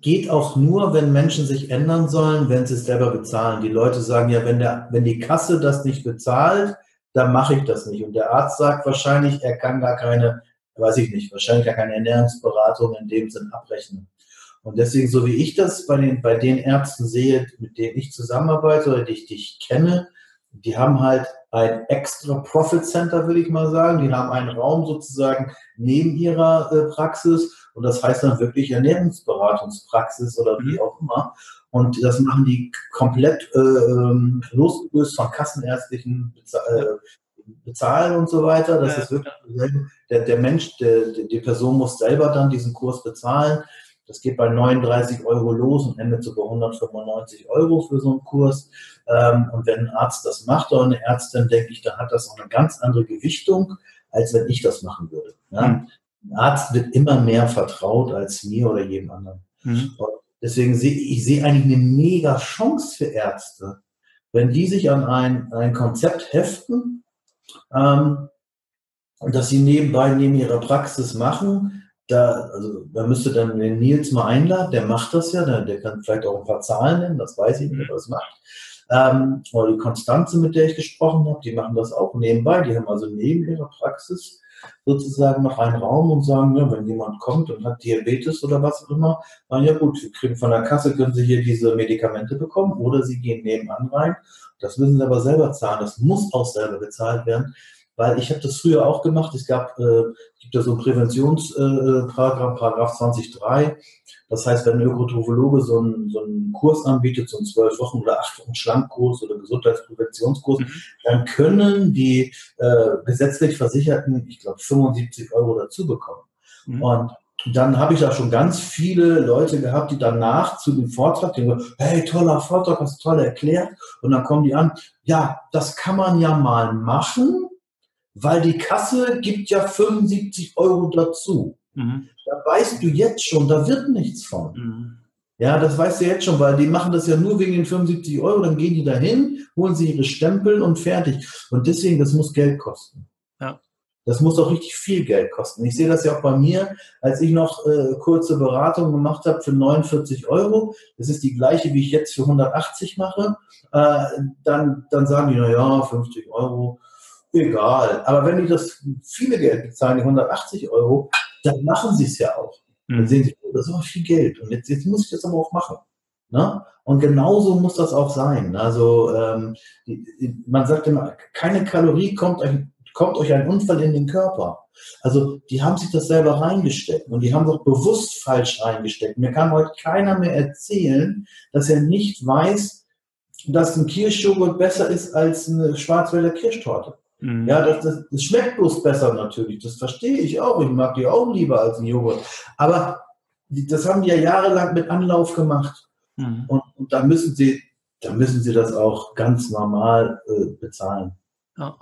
geht auch nur, wenn Menschen sich ändern sollen, wenn sie es selber bezahlen. Die Leute sagen ja, wenn, der, wenn die Kasse das nicht bezahlt, dann mache ich das nicht. Und der Arzt sagt wahrscheinlich, er kann gar keine, weiß ich nicht, wahrscheinlich gar keine Ernährungsberatung in dem Sinn abrechnen. Und deswegen, so wie ich das bei den, bei den Ärzten sehe, mit denen ich zusammenarbeite oder die ich, die ich kenne, die haben halt ein extra Profit Center, würde ich mal sagen. Die haben einen Raum sozusagen neben ihrer äh, Praxis und das heißt dann wirklich Ernährungsberatungspraxis oder wie mhm. auch immer. Und das machen die komplett äh, ähm, losgelöst von kassenärztlichen äh, Bezahlen und so weiter. Das ja, ist wirklich der, der Mensch, der, die Person muss selber dann diesen Kurs bezahlen. Das geht bei 39 Euro los und endet so bei 195 Euro für so einen Kurs. Ähm, und wenn ein Arzt das macht oder eine Ärztin, denke ich, dann hat das auch eine ganz andere Gewichtung, als wenn ich das machen würde. Mhm. Ein Arzt wird immer mehr vertraut als mir oder jedem anderen. Mhm. Deswegen sehe ich sehe eigentlich eine mega Chance für Ärzte, wenn die sich an ein, ein Konzept heften, ähm, dass sie nebenbei neben ihrer Praxis machen. Da, also, da müsste dann den Nils mal einladen, der macht das ja, der, der kann vielleicht auch ein paar Zahlen nennen, das weiß ich nicht, ob er das macht. Ähm, oder die Konstanze, mit der ich gesprochen habe, die machen das auch nebenbei. Die haben also neben ihrer Praxis sozusagen noch einen Raum und sagen, ja, wenn jemand kommt und hat Diabetes oder was auch immer, dann ja gut, wir kriegen von der Kasse, können Sie hier diese Medikamente bekommen oder Sie gehen nebenan rein. Das müssen Sie aber selber zahlen. Das muss auch selber bezahlt werden, weil ich habe das früher auch gemacht. Es gab, äh, gibt ja so einen Präventionsparagraph, äh, Paragraph 20.3. Das heißt, wenn ein Ökotrophologe so einen, so einen Kurs anbietet, so einen zwölf Wochen oder acht Wochen Schlankkurs oder Gesundheitspräventionskurs, mhm. dann können die äh, gesetzlich Versicherten, ich glaube, 75 Euro dazu bekommen. Mhm. Und dann habe ich da schon ganz viele Leute gehabt, die danach zu dem Vortrag, die sagen, hey, toller Vortrag, hast du toll erklärt. Und dann kommen die an, ja, das kann man ja mal machen, weil die Kasse gibt ja 75 Euro dazu. Mhm. Da weißt du jetzt schon, da wird nichts von. Mhm. Ja, das weißt du jetzt schon, weil die machen das ja nur wegen den 75 Euro, dann gehen die dahin, holen sie ihre Stempel und fertig. Und deswegen, das muss Geld kosten. Ja. Das muss auch richtig viel Geld kosten. Ich sehe das ja auch bei mir, als ich noch äh, kurze Beratung gemacht habe für 49 Euro. Das ist die gleiche, wie ich jetzt für 180 mache. Äh, dann, dann sagen die, na ja, 50 Euro, egal. Aber wenn die das viele Geld bezahlen, die 180 Euro, dann machen sie es ja auch. Dann mhm. sehen sie, oh, das ist aber viel Geld. Und jetzt, jetzt muss ich das aber auch machen. Ne? Und genauso muss das auch sein. Also ähm, man sagt immer, keine Kalorie kommt euch, kommt euch ein Unfall in den Körper. Also die haben sich das selber reingesteckt und die haben doch bewusst falsch reingesteckt. Mir kann heute keiner mehr erzählen, dass er nicht weiß, dass ein Kirschjoghurt besser ist als eine Schwarzwälder Kirschtorte. Mhm. Ja, das, das, das, schmeckt bloß besser natürlich. Das verstehe ich auch. Ich mag die auch lieber als ein Joghurt. Aber das haben die ja jahrelang mit Anlauf gemacht. Mhm. Und, und da müssen sie, da müssen sie das auch ganz normal äh, bezahlen. Ja.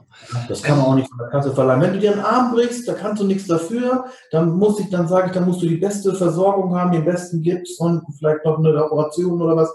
Das kann man auch nicht von der Kasse verlangen. Wenn du dir einen Arm brichst, da kannst du nichts dafür, dann muss ich, dann sage ich, dann musst du die beste Versorgung haben, den besten Gips und vielleicht noch eine Operation oder was.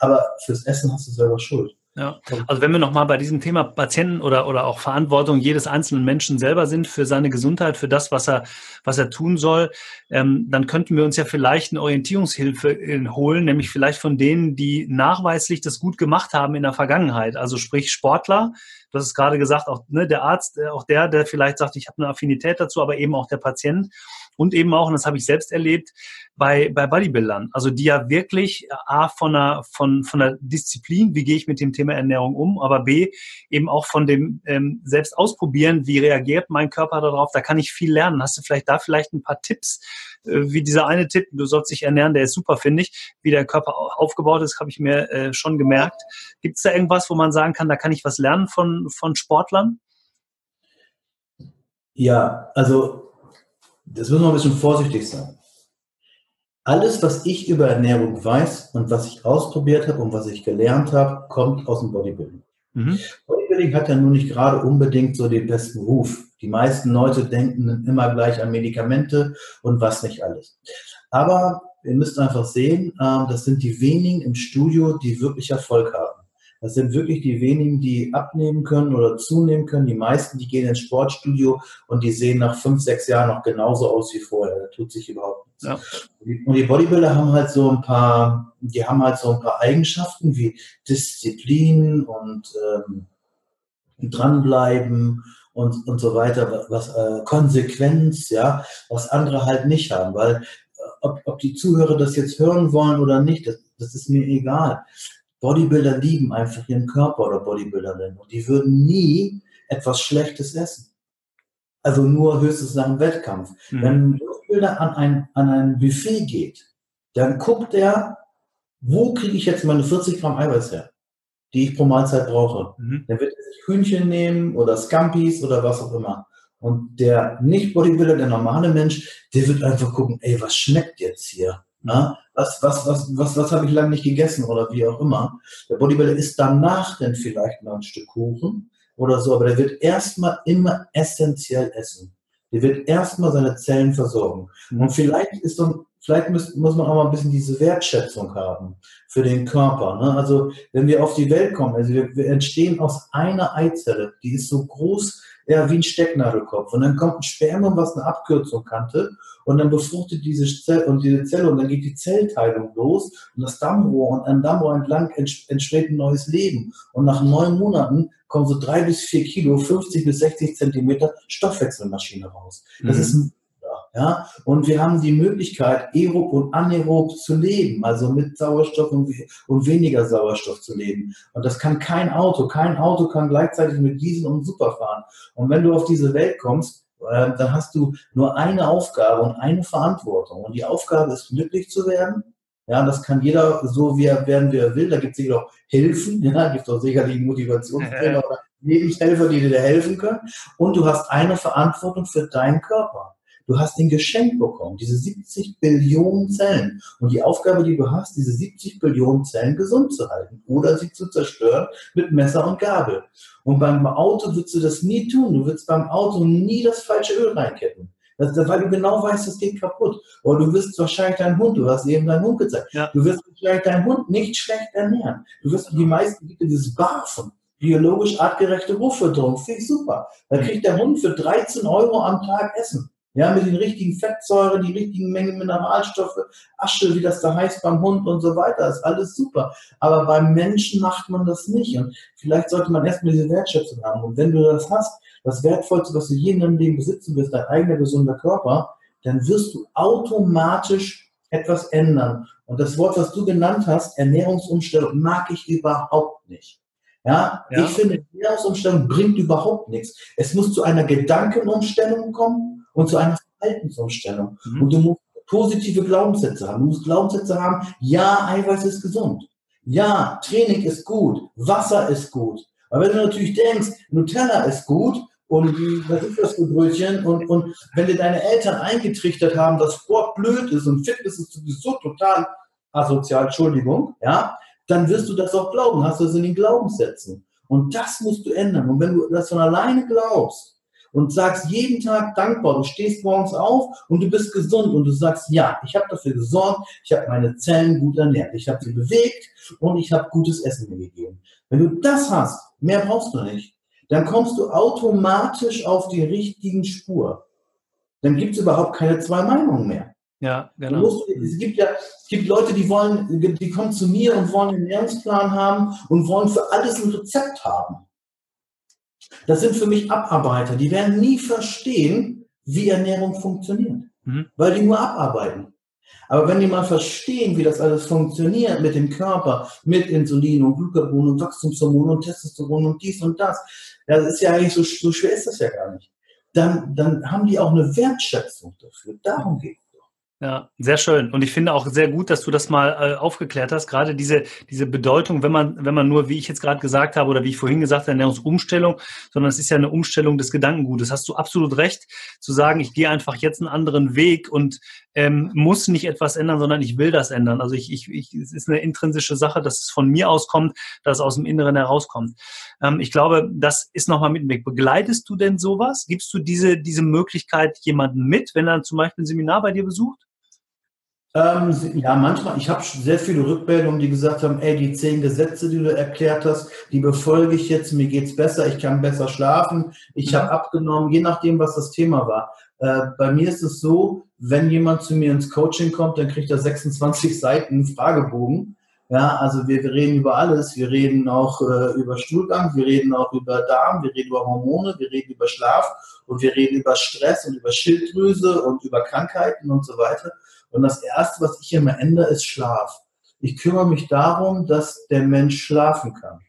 Aber fürs Essen hast du selber Schuld. Ja, also wenn wir nochmal bei diesem Thema Patienten oder, oder auch Verantwortung jedes einzelnen Menschen selber sind für seine Gesundheit, für das, was er, was er tun soll, ähm, dann könnten wir uns ja vielleicht eine Orientierungshilfe äh, holen, nämlich vielleicht von denen, die nachweislich das gut gemacht haben in der Vergangenheit. Also sprich Sportler, du hast es gerade gesagt, auch ne, der Arzt, äh, auch der, der vielleicht sagt, ich habe eine Affinität dazu, aber eben auch der Patient und eben auch, und das habe ich selbst erlebt, bei, bei Bodybuildern. Also die ja wirklich äh, A, von der, von, von der Disziplin, wie gehe ich mit dem Thema Ernährung um, aber B, eben auch von dem ähm, selbst ausprobieren, wie reagiert mein Körper darauf, da kann ich viel lernen. Hast du vielleicht da vielleicht ein paar Tipps, äh, wie dieser eine Tipp, du sollst dich ernähren, der ist super, finde ich, wie der Körper aufgebaut ist, habe ich mir äh, schon gemerkt. Gibt es da irgendwas, wo man sagen kann, da kann ich was lernen von, von Sportlern? Ja, also das müssen wir ein bisschen vorsichtig sein. Alles, was ich über Ernährung weiß und was ich ausprobiert habe und was ich gelernt habe, kommt aus dem Bodybuilding. Mhm. Bodybuilding hat ja nun nicht gerade unbedingt so den besten Ruf. Die meisten Leute denken immer gleich an Medikamente und was nicht alles. Aber ihr müsst einfach sehen, ähm, das sind die wenigen im Studio, die wirklich Erfolg haben. Das sind wirklich die wenigen, die abnehmen können oder zunehmen können. Die meisten, die gehen ins Sportstudio und die sehen nach fünf, sechs Jahren noch genauso aus wie vorher. Da tut sich überhaupt nichts. Ja. Und die Bodybuilder haben halt so ein paar, die haben halt so ein paar Eigenschaften wie Disziplin und ähm, dranbleiben und, und so weiter, was äh, Konsequenz, ja, was andere halt nicht haben, weil äh, ob, ob die Zuhörer das jetzt hören wollen oder nicht, das, das ist mir egal. Bodybuilder lieben einfach ihren Körper oder Bodybuilderinnen und die würden nie etwas Schlechtes essen. Also nur höchstens nach dem Wettkampf. Mhm. Wenn ein Bodybuilder an ein, an ein Buffet geht, dann guckt er, wo kriege ich jetzt meine 40 Gramm Eiweiß her, die ich pro Mahlzeit brauche. Mhm. Dann wird er sich Hühnchen nehmen oder Scampis oder was auch immer. Und der Nicht-Bodybuilder, der normale Mensch, der wird einfach gucken, ey, was schmeckt jetzt hier? Na, was, was, was, was, was habe ich lange nicht gegessen oder wie auch immer. Der Bodybuilder isst danach dann vielleicht mal ein Stück Kuchen oder so, aber der wird erstmal immer essentiell essen. Der wird erstmal seine Zellen versorgen. Mhm. Und vielleicht ist dann, vielleicht muss, muss man auch mal ein bisschen diese Wertschätzung haben für den Körper. Ne? Also wenn wir auf die Welt kommen, also wir, wir entstehen aus einer Eizelle, die ist so groß, ja, wie ein Stecknadelkopf. Und dann kommt ein Spermium, was eine Abkürzung kannte und dann befruchtet diese Zelle und diese Zelle und dann geht die Zellteilung los und das Dammrohr und am Dammrohr entlang entsteht ein neues Leben. Und nach neun Monaten kommen so drei bis vier Kilo, 50 bis 60 Zentimeter Stoffwechselmaschine raus. Das mhm. ist ein ja, und wir haben die Möglichkeit, aerob und anaerob zu leben, also mit Sauerstoff und, und, weniger Sauerstoff zu leben. Und das kann kein Auto. Kein Auto kann gleichzeitig mit Diesel und Super fahren. Und wenn du auf diese Welt kommst, äh, dann hast du nur eine Aufgabe und eine Verantwortung. Und die Aufgabe ist, glücklich zu werden. Ja, das kann jeder so wie er werden, wie er will. Da gibt es sicher auch Hilfen, ja, gibt es auch sicherlich Motivationstrainer [laughs] oder Lebenshelfer, die dir helfen können. Und du hast eine Verantwortung für deinen Körper. Du hast den Geschenk bekommen, diese 70 Billionen Zellen. Und die Aufgabe, die du hast, diese 70 Billionen Zellen gesund zu halten oder sie zu zerstören mit Messer und Gabel. Und beim Auto würdest du das nie tun. Du würdest beim Auto nie das falsche Öl reinketten. Das, weil du genau weißt, das geht kaputt. Oder du wirst wahrscheinlich deinen Hund, du hast eben deinen Hund gezeigt, ja. du wirst wahrscheinlich deinen Hund nicht schlecht ernähren. Du wirst die meisten gibt dieses Barfen, biologisch artgerechte Ruffütterung, finde ich super. Da kriegt der Hund für 13 Euro am Tag Essen. Ja, mit den richtigen Fettsäuren, die richtigen Mengen Mineralstoffe, Asche, wie das da heißt beim Hund und so weiter, ist alles super. Aber beim Menschen macht man das nicht. Und vielleicht sollte man erstmal diese Wertschätzung haben. Und wenn du das hast, das Wertvollste, was du je in deinem Leben besitzen wirst, dein eigener gesunder Körper, dann wirst du automatisch etwas ändern. Und das Wort, was du genannt hast, Ernährungsumstellung, mag ich überhaupt nicht. Ja, ja. ich finde, Ernährungsumstellung bringt überhaupt nichts. Es muss zu einer Gedankenumstellung kommen und zu einer Verhaltensumstellung. Mhm. Und du musst positive Glaubenssätze haben. Du musst Glaubenssätze haben, ja, Eiweiß ist gesund. Ja, Training ist gut. Wasser ist gut. Aber wenn du natürlich denkst, Nutella ist gut und was ist das für Brötchen und, und wenn dir deine Eltern eingetrichtert haben, dass Sport blöd ist und Fitness ist sowieso total asozial, Entschuldigung, ja, dann wirst du das auch glauben, hast du es in den Glaubenssätzen. Und das musst du ändern. Und wenn du das von alleine glaubst, und sagst jeden Tag dankbar. Du stehst morgens auf und du bist gesund und du sagst, ja, ich habe dafür gesorgt, ich habe meine Zellen gut ernährt, ich habe sie bewegt und ich habe gutes Essen mir gegeben. Wenn du das hast, mehr brauchst du nicht, dann kommst du automatisch auf die richtigen Spur. Dann gibt es überhaupt keine zwei Meinungen mehr. Ja, genau. Musst, es gibt ja, es gibt Leute, die wollen, die kommen zu mir und wollen einen Ernährungsplan haben und wollen für alles ein Rezept haben. Das sind für mich Abarbeiter. Die werden nie verstehen, wie Ernährung funktioniert, mhm. weil die nur abarbeiten. Aber wenn die mal verstehen, wie das alles funktioniert mit dem Körper, mit Insulin und Glucagon und Wachstumshormon und Testosteron und dies und das, das ist ja eigentlich so, so schwer ist das ja gar nicht. Dann, dann haben die auch eine Wertschätzung dafür. Darum geht ja, sehr schön. Und ich finde auch sehr gut, dass du das mal äh, aufgeklärt hast. Gerade diese, diese Bedeutung, wenn man, wenn man nur, wie ich jetzt gerade gesagt habe oder wie ich vorhin gesagt habe, Ernährungsumstellung, sondern es ist ja eine Umstellung des Gedankengutes. Hast du absolut recht, zu sagen, ich gehe einfach jetzt einen anderen Weg und ähm, muss nicht etwas ändern, sondern ich will das ändern. Also ich, ich, ich, es ist eine intrinsische Sache, dass es von mir auskommt, dass es aus dem Inneren herauskommt. Ähm, ich glaube, das ist nochmal mit dem Weg. Begleitest du denn sowas? Gibst du diese, diese Möglichkeit jemanden mit, wenn er zum Beispiel ein Seminar bei dir besucht? Ähm, ja, manchmal. Ich habe sehr viele Rückmeldungen, die gesagt haben, ey, die zehn Gesetze, die du erklärt hast, die befolge ich jetzt, mir geht's besser, ich kann besser schlafen, ich mhm. habe abgenommen, je nachdem, was das Thema war. Äh, bei mir ist es so, wenn jemand zu mir ins Coaching kommt, dann kriegt er 26 [laughs] Seiten Fragebogen. Ja, also wir, wir reden über alles. Wir reden auch äh, über Stuhlgang, wir reden auch über Darm, wir reden über Hormone, wir reden über Schlaf und wir reden über Stress und über Schilddrüse und über Krankheiten und so weiter. Und das Erste, was ich immer ändere, ist Schlaf. Ich kümmere mich darum, dass der Mensch schlafen kann.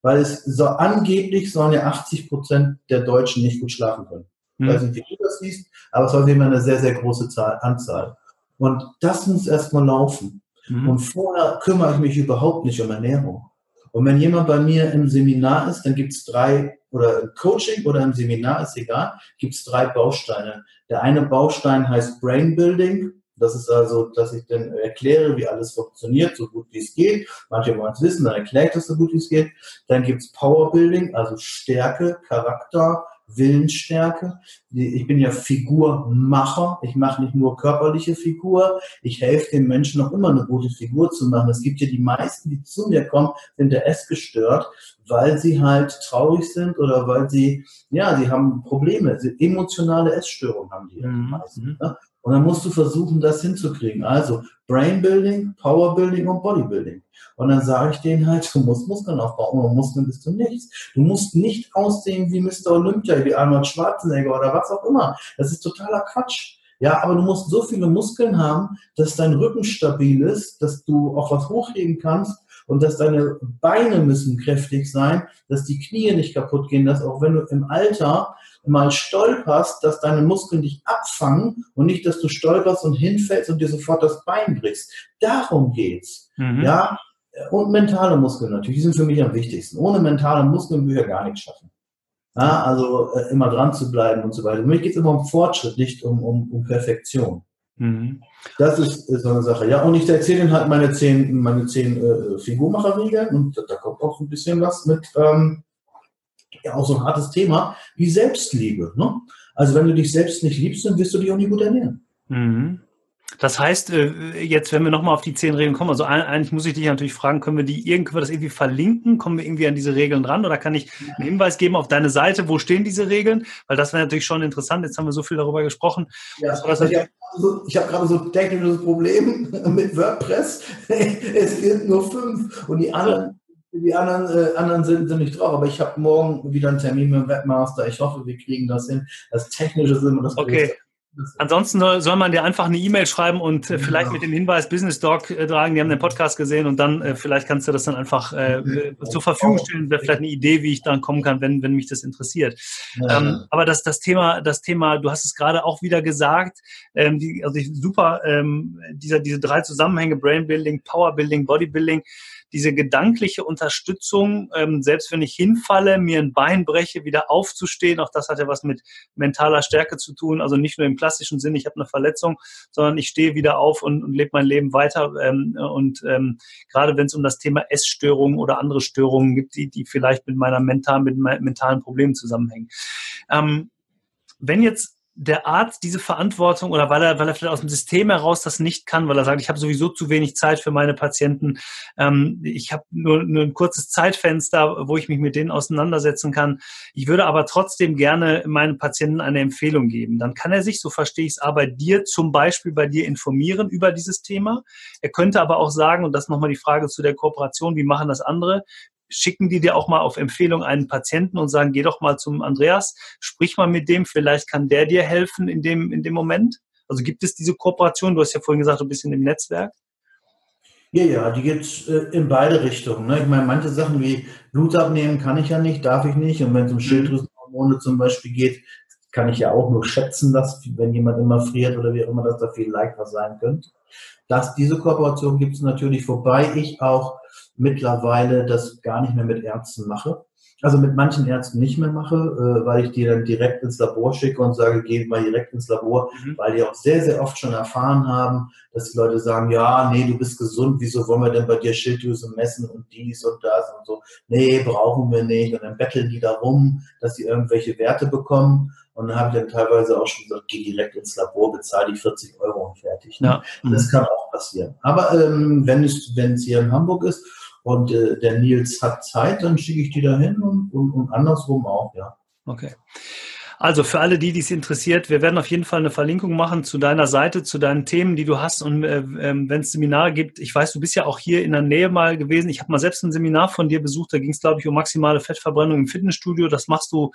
Weil es so angeblich sollen ja 80 Prozent der Deutschen nicht gut schlafen können. Ich hm. weiß nicht, wie du das siehst, aber es war immer eine sehr, sehr große Zahl, Anzahl. Und das muss erstmal laufen. Mhm. Und vorher kümmere ich mich überhaupt nicht um Ernährung. Und wenn jemand bei mir im Seminar ist, dann gibt es drei, oder im Coaching oder im Seminar, ist egal, gibt es drei Bausteine. Der eine Baustein heißt Brain Building. Das ist also, dass ich dann erkläre, wie alles funktioniert, so gut wie es geht. Manche wollen es wissen, dann erkläre ich das so gut wie es geht. Dann gibt es Power Building, also Stärke, Charakter, Willensstärke. Ich bin ja Figurmacher. Ich mache nicht nur körperliche Figur. Ich helfe den Menschen noch immer eine gute Figur zu machen. Es gibt ja die meisten, die zu mir kommen, sind der essgestört, weil sie halt traurig sind oder weil sie, ja, sie haben Probleme. Emotionale Essstörungen haben die mhm. meisten. Ne? Und dann musst du versuchen, das hinzukriegen. Also Brain Building, Power Building und Bodybuilding. Und dann sage ich denen halt, [laughs] du musst Muskeln aufbauen. Ohne Muskeln bist du nichts. Du musst nicht aussehen wie Mr. Olympia, wie Arnold Schwarzenegger oder was auch immer. Das ist totaler Quatsch. Ja, aber du musst so viele Muskeln haben, dass dein Rücken stabil ist, dass du auch was hochheben kannst und dass deine Beine müssen kräftig sein, dass die Knie nicht kaputt gehen, dass auch wenn du im Alter mal stolperst, dass deine Muskeln dich abfangen und nicht, dass du stolperst und hinfällst und dir sofort das Bein brichst. Darum geht's. Mhm. Ja, und mentale Muskeln natürlich, die sind für mich am wichtigsten. Ohne mentale Muskeln würde ich ja gar nichts schaffen. Ja, also äh, immer dran zu bleiben und so weiter. Für mich geht es immer um Fortschritt, nicht um, um, um Perfektion. Mhm. Das ist, ist, so eine Sache. Ja, und ich erzähle Ihnen halt meine zehn, meine zehn äh, Figurmacherregeln und da, da, kommt auch ein bisschen was mit, ähm, auch so ein hartes Thema wie Selbstliebe. Ne? Also wenn du dich selbst nicht liebst, dann wirst du dich auch nicht gut ernähren. Mhm. Das heißt, äh, jetzt, wenn wir nochmal auf die zehn Regeln kommen, also eigentlich muss ich dich natürlich fragen, können wir die können wir das irgendwie verlinken? Kommen wir irgendwie an diese Regeln dran? Oder kann ich einen Hinweis geben auf deine Seite, wo stehen diese Regeln? Weil das wäre natürlich schon interessant. Jetzt haben wir so viel darüber gesprochen. Ja, ich habe so, hab gerade so ein technisches Problem [laughs] mit WordPress. es gibt nur fünf und die anderen, die anderen, äh, anderen sind, sind nicht drauf. Aber ich habe morgen wieder einen Termin mit dem Webmaster. Ich hoffe, wir kriegen das hin. Das Technische ist immer das Okay. Größte. Ansonsten soll man dir einfach eine E-Mail schreiben und äh, vielleicht mit dem Hinweis Business Doc äh, tragen, die haben den Podcast gesehen und dann äh, vielleicht kannst du das dann einfach äh, zur Verfügung stellen. Wäre vielleicht eine Idee, wie ich dann kommen kann, wenn, wenn mich das interessiert. Ja. Ähm, aber das, das Thema, das Thema, du hast es gerade auch wieder gesagt, ähm, die, also ich, super, ähm, dieser, diese drei Zusammenhänge, Brain Building, Power Building, Bodybuilding, diese gedankliche Unterstützung, ähm, selbst wenn ich hinfalle, mir ein Bein breche, wieder aufzustehen, auch das hat ja was mit mentaler Stärke zu tun, also nicht nur im klassischen Sinn, ich habe eine Verletzung, sondern ich stehe wieder auf und, und lebe mein Leben weiter. Ähm, und ähm, gerade wenn es um das Thema Essstörungen oder andere Störungen gibt, die, die vielleicht mit meiner mentalen, mit meinen mentalen Problemen zusammenhängen. Ähm, wenn jetzt der Arzt diese Verantwortung oder weil er, weil er vielleicht aus dem System heraus das nicht kann, weil er sagt, ich habe sowieso zu wenig Zeit für meine Patienten, ähm, ich habe nur, nur ein kurzes Zeitfenster, wo ich mich mit denen auseinandersetzen kann. Ich würde aber trotzdem gerne meinen Patienten eine Empfehlung geben. Dann kann er sich, so verstehe ich es, aber dir zum Beispiel bei dir informieren über dieses Thema. Er könnte aber auch sagen, und das nochmal die Frage zu der Kooperation, wie machen das andere? Schicken die dir auch mal auf Empfehlung einen Patienten und sagen, geh doch mal zum Andreas, sprich mal mit dem, vielleicht kann der dir helfen in dem, in dem Moment? Also gibt es diese Kooperation? Du hast ja vorhin gesagt, du bist in dem Netzwerk. Ja, ja, die geht äh, in beide Richtungen. Ne? Ich meine, manche Sachen wie Blut abnehmen kann ich ja nicht, darf ich nicht. Und wenn es um mhm. Schilddrüsenhormone zum Beispiel geht, kann ich ja auch nur schätzen, dass wenn jemand immer friert oder wie auch immer, dass da viel leichter sein könnte. Dass diese Kooperation gibt es natürlich, wobei ich auch mittlerweile das gar nicht mehr mit Ärzten mache. Also mit manchen Ärzten nicht mehr mache, äh, weil ich die dann direkt ins Labor schicke und sage, geh mal direkt ins Labor, mhm. weil die auch sehr, sehr oft schon erfahren haben, dass die Leute sagen, ja, nee, du bist gesund, wieso wollen wir denn bei dir Schilddrüse messen und dies und das und so. Nee, brauchen wir nicht. Und dann betteln die darum, dass sie irgendwelche Werte bekommen. Und dann habe ich dann teilweise auch schon gesagt, geh direkt ins Labor, bezahle die 40 Euro und fertig. Ne? Ja. Das mhm. kann auch passieren. Aber ähm, wenn es wenn es hier in Hamburg ist und äh, der Nils hat Zeit, dann schicke ich die dahin und, und, und andersrum auch, ja. Okay. Also für alle, die dies interessiert, wir werden auf jeden Fall eine Verlinkung machen zu deiner Seite, zu deinen Themen, die du hast. Und äh, äh, wenn es Seminare gibt, ich weiß, du bist ja auch hier in der Nähe mal gewesen. Ich habe mal selbst ein Seminar von dir besucht. Da ging es, glaube ich, um maximale Fettverbrennung im Fitnessstudio. Das machst du,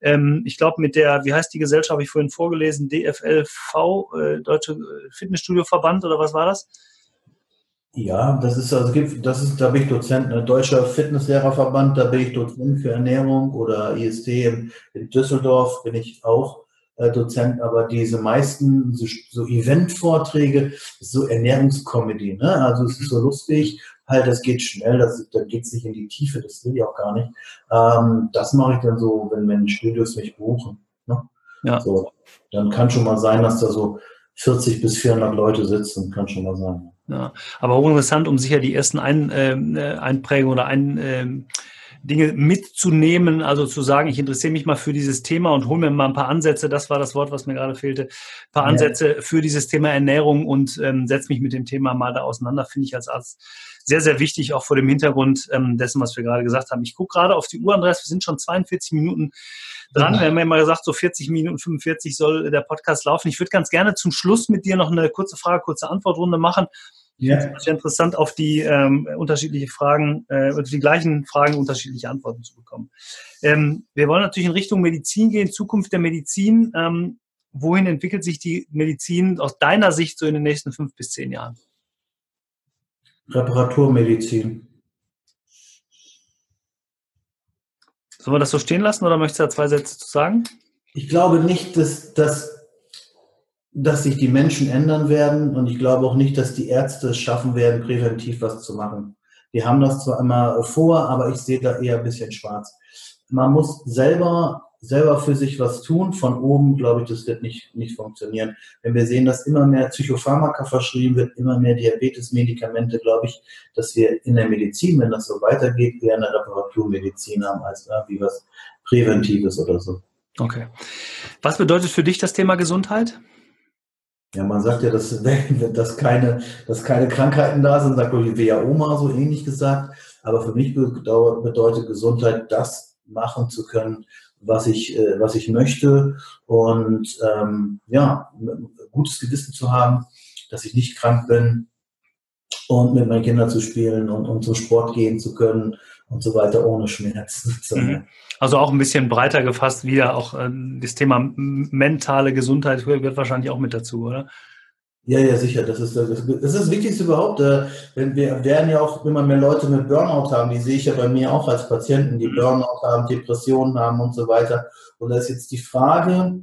ähm, ich glaube, mit der, wie heißt die Gesellschaft, habe ich vorhin vorgelesen, DFLV, äh, Deutsche Fitnessstudio-Verband oder was war das? Ja, das ist also das ist, da bin ich Dozent, ne? Deutscher Fitnesslehrerverband, da bin ich Dozent für Ernährung oder IST in, in Düsseldorf bin ich auch äh, Dozent, aber diese meisten so, so Event-Vorträge, so Ernährungskomödie, ne? Also es ist so lustig, halt, das geht schnell, das, da geht es nicht in die Tiefe, das will ich auch gar nicht. Ähm, das mache ich dann so, wenn, wenn Studios mich buchen. Ne? Ja. So, dann kann schon mal sein, dass da so 40 bis 400 Leute sitzen, kann schon mal sein. Ja, aber auch interessant, um sicher die ersten Ein, ähm, äh, Einprägungen oder ein, äh, Dinge mitzunehmen, also zu sagen, ich interessiere mich mal für dieses Thema und hole mir mal ein paar Ansätze, das war das Wort, was mir gerade fehlte, ein paar Ansätze für dieses Thema Ernährung und ähm, setze mich mit dem Thema mal da auseinander, finde ich als Arzt sehr, sehr wichtig, auch vor dem Hintergrund ähm, dessen, was wir gerade gesagt haben. Ich gucke gerade auf die Uhr, Andreas, wir sind schon 42 Minuten dran. Wir haben ja immer gesagt, so 40 Minuten 45 soll der Podcast laufen. Ich würde ganz gerne zum Schluss mit dir noch eine kurze Frage, kurze Antwortrunde machen. Ja. Es ist interessant, auf die ähm, unterschiedliche Fragen, äh, die gleichen Fragen unterschiedliche Antworten zu bekommen. Ähm, wir wollen natürlich in Richtung Medizin gehen, Zukunft der Medizin. Ähm, wohin entwickelt sich die Medizin aus deiner Sicht so in den nächsten fünf bis zehn Jahren? Reparaturmedizin. Sollen wir das so stehen lassen oder möchtest du da zwei Sätze zu sagen? Ich glaube nicht, dass, dass, dass sich die Menschen ändern werden und ich glaube auch nicht, dass die Ärzte es schaffen werden, präventiv was zu machen. Die haben das zwar immer vor, aber ich sehe da eher ein bisschen schwarz. Man muss selber selber für sich was tun. Von oben, glaube ich, das wird nicht, nicht funktionieren. Wenn wir sehen, dass immer mehr Psychopharmaka verschrieben wird, immer mehr Diabetesmedikamente, glaube ich, dass wir in der Medizin, wenn das so weitergeht, eher eine Reparaturmedizin haben als irgendwie was Präventives oder so. Okay. Was bedeutet für dich das Thema Gesundheit? Ja, man sagt ja, dass, [laughs] dass, keine, dass keine Krankheiten da sind, sagt glaube ich, Oma so ähnlich gesagt. Aber für mich bedeutet Gesundheit, das machen zu können, was ich, äh, was ich möchte und ähm, ja, ein gutes Gewissen zu haben, dass ich nicht krank bin und mit meinen Kindern zu spielen und, und zum Sport gehen zu können und so weiter ohne Schmerzen. [laughs] Mhm. Also auch ein bisschen breiter gefasst wieder auch äh, das Thema mentale Gesundheit gehört wahrscheinlich auch mit dazu, oder? Ja, ja, sicher. Das ist das, ist das Wichtigste überhaupt. Äh, wenn wir werden ja auch immer mehr Leute mit Burnout haben, die sehe ich ja bei mir auch als Patienten, die mhm. Burnout haben, Depressionen haben und so weiter. Und da ist jetzt die Frage,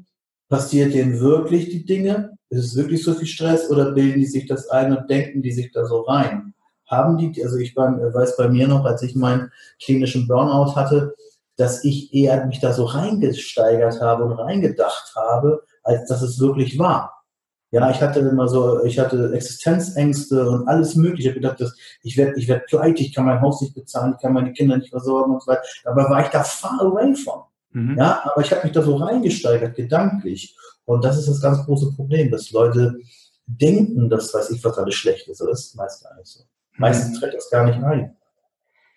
passiert denen wirklich die Dinge? Ist es wirklich so viel Stress oder bilden die sich das ein und denken die sich da so rein? Haben die, also ich weiß bei mir noch, als ich meinen klinischen Burnout hatte, dass ich eher mich da so reingesteigert habe und reingedacht habe, als dass es wirklich war. Ja, ich hatte immer so, ich hatte Existenzängste und alles Mögliche. Ich habe gedacht, dass ich werde ich werd pleite, ich kann mein Haus nicht bezahlen, ich kann meine Kinder nicht versorgen und so weiter. Dabei war ich da far away von. Mhm. Ja, aber ich habe mich da so reingesteigert, gedanklich. Und das ist das ganz große Problem, dass Leute denken, dass weiß ich, was alles schlecht ist. Aber das ist meist gar nicht so. Meistens mhm. tritt das gar nicht ein.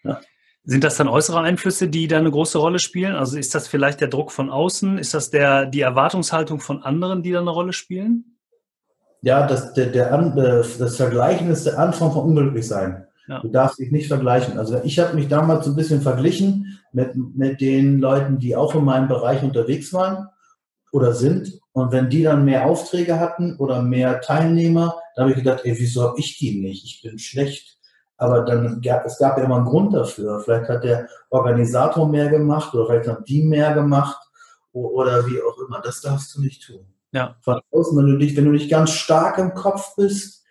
Ja. Sind das dann äußere Einflüsse, die da eine große Rolle spielen? Also ist das vielleicht der Druck von außen? Ist das der, die Erwartungshaltung von anderen, die da eine Rolle spielen? Ja, das, der, der, äh, das Vergleichen ist der Anfang von Unglücklichsein. Ja. Du darfst dich nicht vergleichen. Also ich habe mich damals so ein bisschen verglichen mit, mit den Leuten, die auch in meinem Bereich unterwegs waren oder sind. Und wenn die dann mehr Aufträge hatten oder mehr Teilnehmer, da habe ich gedacht, ey, wieso habe ich die nicht? Ich bin schlecht. Aber dann gab es gab ja immer einen Grund dafür. Vielleicht hat der Organisator mehr gemacht oder vielleicht haben die mehr gemacht oder wie auch immer. Das darfst du nicht tun. Ja. Von außen, wenn du dich, wenn du nicht ganz stark im Kopf bist,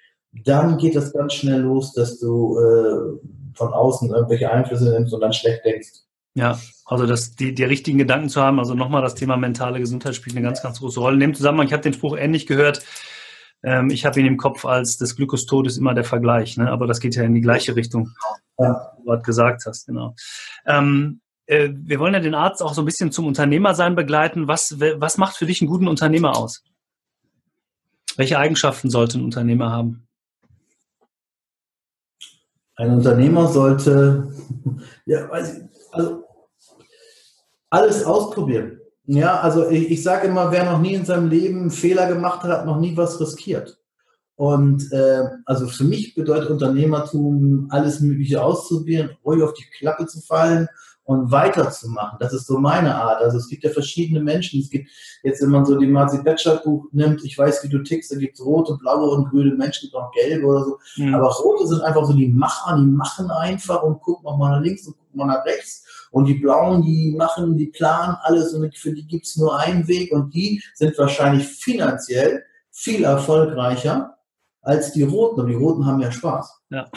dann geht das ganz schnell los, dass du äh, von außen irgendwelche Einflüsse nimmst und dann schlecht denkst. Ja, also das, die, die richtigen Gedanken zu haben, also nochmal das Thema mentale Gesundheit spielt eine ganz, ganz große Rolle. In dem Zusammenhang, ich habe den Spruch ähnlich gehört, ähm, ich habe ihn im Kopf als das Glück Todes immer der Vergleich, ne? aber das geht ja in die gleiche Richtung, ja. wie du gerade gesagt hast, genau. Ähm, äh, wir wollen ja den Arzt auch so ein bisschen zum Unternehmersein begleiten. Was, was macht für dich einen guten Unternehmer aus? Welche Eigenschaften sollte ein Unternehmer haben? Ein Unternehmer sollte, [laughs] ja, also alles ausprobieren. Ja, also ich, ich sage immer, wer noch nie in seinem Leben Fehler gemacht hat, hat noch nie was riskiert. Und äh, also für mich bedeutet Unternehmertum, alles Mögliche auszuprobieren, ruhig auf die Klappe zu fallen und weiterzumachen. Das ist so meine Art. Also es gibt ja verschiedene Menschen. Es gibt jetzt, wenn man so die Marzi Bachelor Buch nimmt, ich weiß, wie du tickst, da gibt es rote, blaue und grüne Menschen, gibt auch gelbe oder so. Mhm. Aber rote sind einfach so die Macher, die machen einfach und gucken auch mal nach links und gucken mal nach rechts. Und die blauen, die machen, die planen alles und für die gibt es nur einen Weg und die sind wahrscheinlich finanziell viel erfolgreicher als die roten. Und die roten haben ja Spaß. Ja.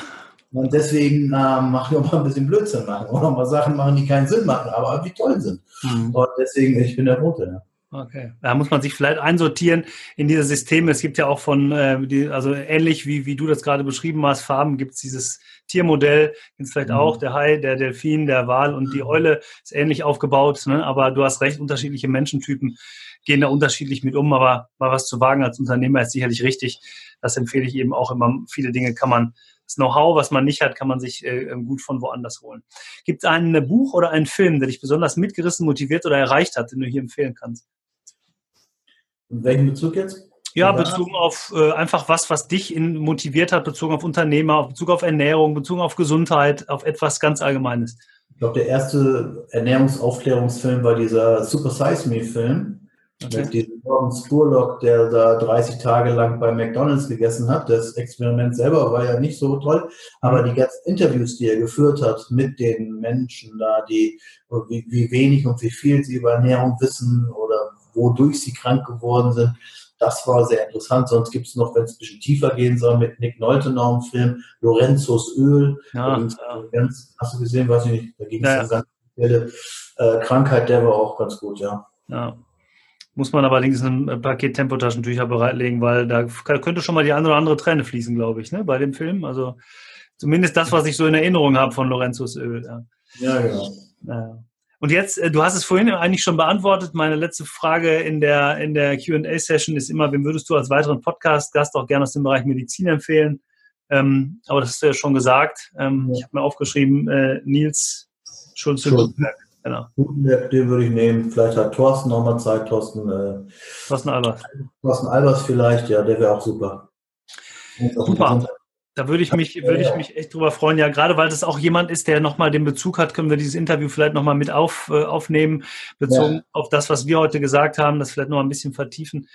Und deswegen ähm, mache ich auch mal ein bisschen Blödsinn machen oder mal Sachen machen, die keinen Sinn machen, aber irgendwie toll sind. Mhm. Und deswegen, ich bin der Rote. Ja. Okay, da muss man sich vielleicht einsortieren in diese Systeme. Es gibt ja auch von, äh, die, also ähnlich wie, wie du das gerade beschrieben hast, Farben gibt es dieses Tiermodell, gibt es vielleicht mhm. auch, der Hai, der Delfin, der Wal und die Eule ist ähnlich aufgebaut, ne? aber du hast recht, unterschiedliche Menschentypen gehen da unterschiedlich mit um, aber mal was zu wagen als Unternehmer ist sicherlich richtig. Das empfehle ich eben auch immer. Viele Dinge kann man das Know-how, was man nicht hat, kann man sich äh, ähm, gut von woanders holen. Gibt es ein Buch oder einen Film, der dich besonders mitgerissen, motiviert oder erreicht hat, den du hier empfehlen kannst? In welchem Bezug jetzt? Ja, bezogen auf äh, einfach was, was dich in, motiviert hat, bezogen auf Unternehmer, bezogen auf Ernährung, bezogen auf Gesundheit, auf etwas ganz Allgemeines. Ich glaube, der erste Ernährungsaufklärungsfilm war dieser Super Size Me Film Okay. Mit diesem Gordon Spurlock, der da 30 Tage lang bei McDonalds gegessen hat. Das Experiment selber war ja nicht so toll, aber mhm. die ganzen Interviews, die er geführt hat mit den Menschen da, die wie, wie wenig und wie viel sie über Ernährung wissen oder wodurch sie krank geworden sind, das war sehr interessant. Sonst gibt es noch, wenn es ein bisschen tiefer gehen soll, mit Nick Nolte noch einen Film, Lorenzos Öl. Ja, ja. Ganz, hast du gesehen, weiß ich nicht, da ging es ja, um ganz spezielle äh, Krankheit, der war auch ganz gut, ja. Ja, muss man allerdings ein Paket Tempotaschentücher bereitlegen, weil da könnte schon mal die eine oder andere Träne fließen, glaube ich, ne, bei dem Film. Also zumindest das, was ich so in Erinnerung habe von Lorenzos Öl. Ja, ja genau. Ja. Und jetzt, äh, du hast es vorhin eigentlich schon beantwortet. Meine letzte Frage in der, in der QA-Session ist immer, wem würdest du als weiteren Podcast-Gast auch gerne aus dem Bereich Medizin empfehlen? Ähm, aber das hast du ja schon gesagt. Ähm, ja. Ich habe mir aufgeschrieben, äh, Nils Schulze-Gutenberg. Genau. Den würde ich nehmen. Vielleicht hat Thorsten nochmal Zeit. Thorsten, äh, Thorsten Albers. Thorsten Albers vielleicht, ja, der wäre auch super. Super. Da würde ich mich, würde ich mich echt drüber freuen. Ja, gerade weil das auch jemand ist, der nochmal den Bezug hat, können wir dieses Interview vielleicht nochmal mit auf, äh, aufnehmen, bezogen ja. auf das, was wir heute gesagt haben, das vielleicht noch ein bisschen vertiefen.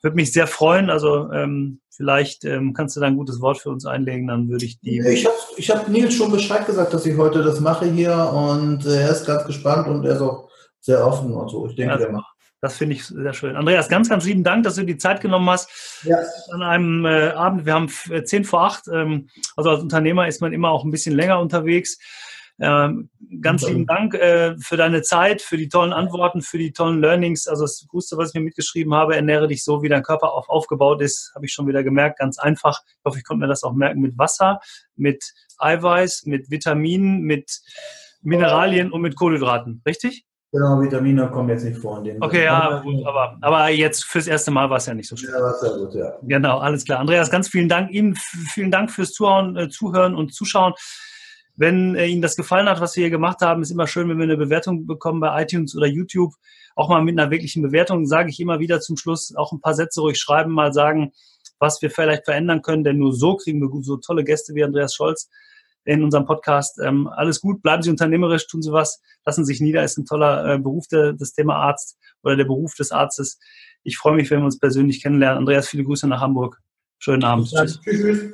Würde mich sehr freuen. Also ähm, vielleicht ähm, kannst du da ein gutes Wort für uns einlegen, dann würde ich die. Ich habe ich hab Nils schon Bescheid gesagt, dass ich heute das mache hier und äh, er ist ganz gespannt und er ist auch sehr offen und so. Ich denke, ja, der macht. Das finde ich sehr schön. Andreas, ganz, ganz lieben Dank, dass du die Zeit genommen hast. Ja. An einem äh, Abend, wir haben äh, zehn vor acht. Ähm, also als Unternehmer ist man immer auch ein bisschen länger unterwegs. Ähm, ganz lieben Dank äh, für deine Zeit, für die tollen Antworten, für die tollen Learnings. Also das Größte, was ich mir mitgeschrieben habe, ernähre dich so, wie dein Körper auf, aufgebaut ist, habe ich schon wieder gemerkt. Ganz einfach. Ich hoffe, ich konnte mir das auch merken mit Wasser, mit Eiweiß, mit Vitaminen, mit Mineralien und mit Kohlenhydraten. Richtig? Genau, Vitamine kommen jetzt nicht vor in dem. Okay, ja, gut, aber, aber jetzt fürs erste Mal war es ja nicht so schlimm. Ja, war sehr gut, ja. Genau, alles klar. Andreas, ganz vielen Dank Ihnen, vielen Dank fürs Zuhören, äh, Zuhören und Zuschauen. Wenn äh, Ihnen das gefallen hat, was wir hier gemacht haben, ist immer schön, wenn wir eine Bewertung bekommen bei iTunes oder YouTube. Auch mal mit einer wirklichen Bewertung sage ich immer wieder zum Schluss auch ein paar Sätze ruhig schreiben, mal sagen, was wir vielleicht verändern können, denn nur so kriegen wir so tolle Gäste wie Andreas Scholz in unserem Podcast. Ähm, alles gut, bleiben Sie unternehmerisch, tun Sie was, lassen Sie sich nieder, ist ein toller äh, Beruf, der, das Thema Arzt oder der Beruf des Arztes. Ich freue mich, wenn wir uns persönlich kennenlernen. Andreas, viele Grüße nach Hamburg. Schönen Abend. Ja, tschüss.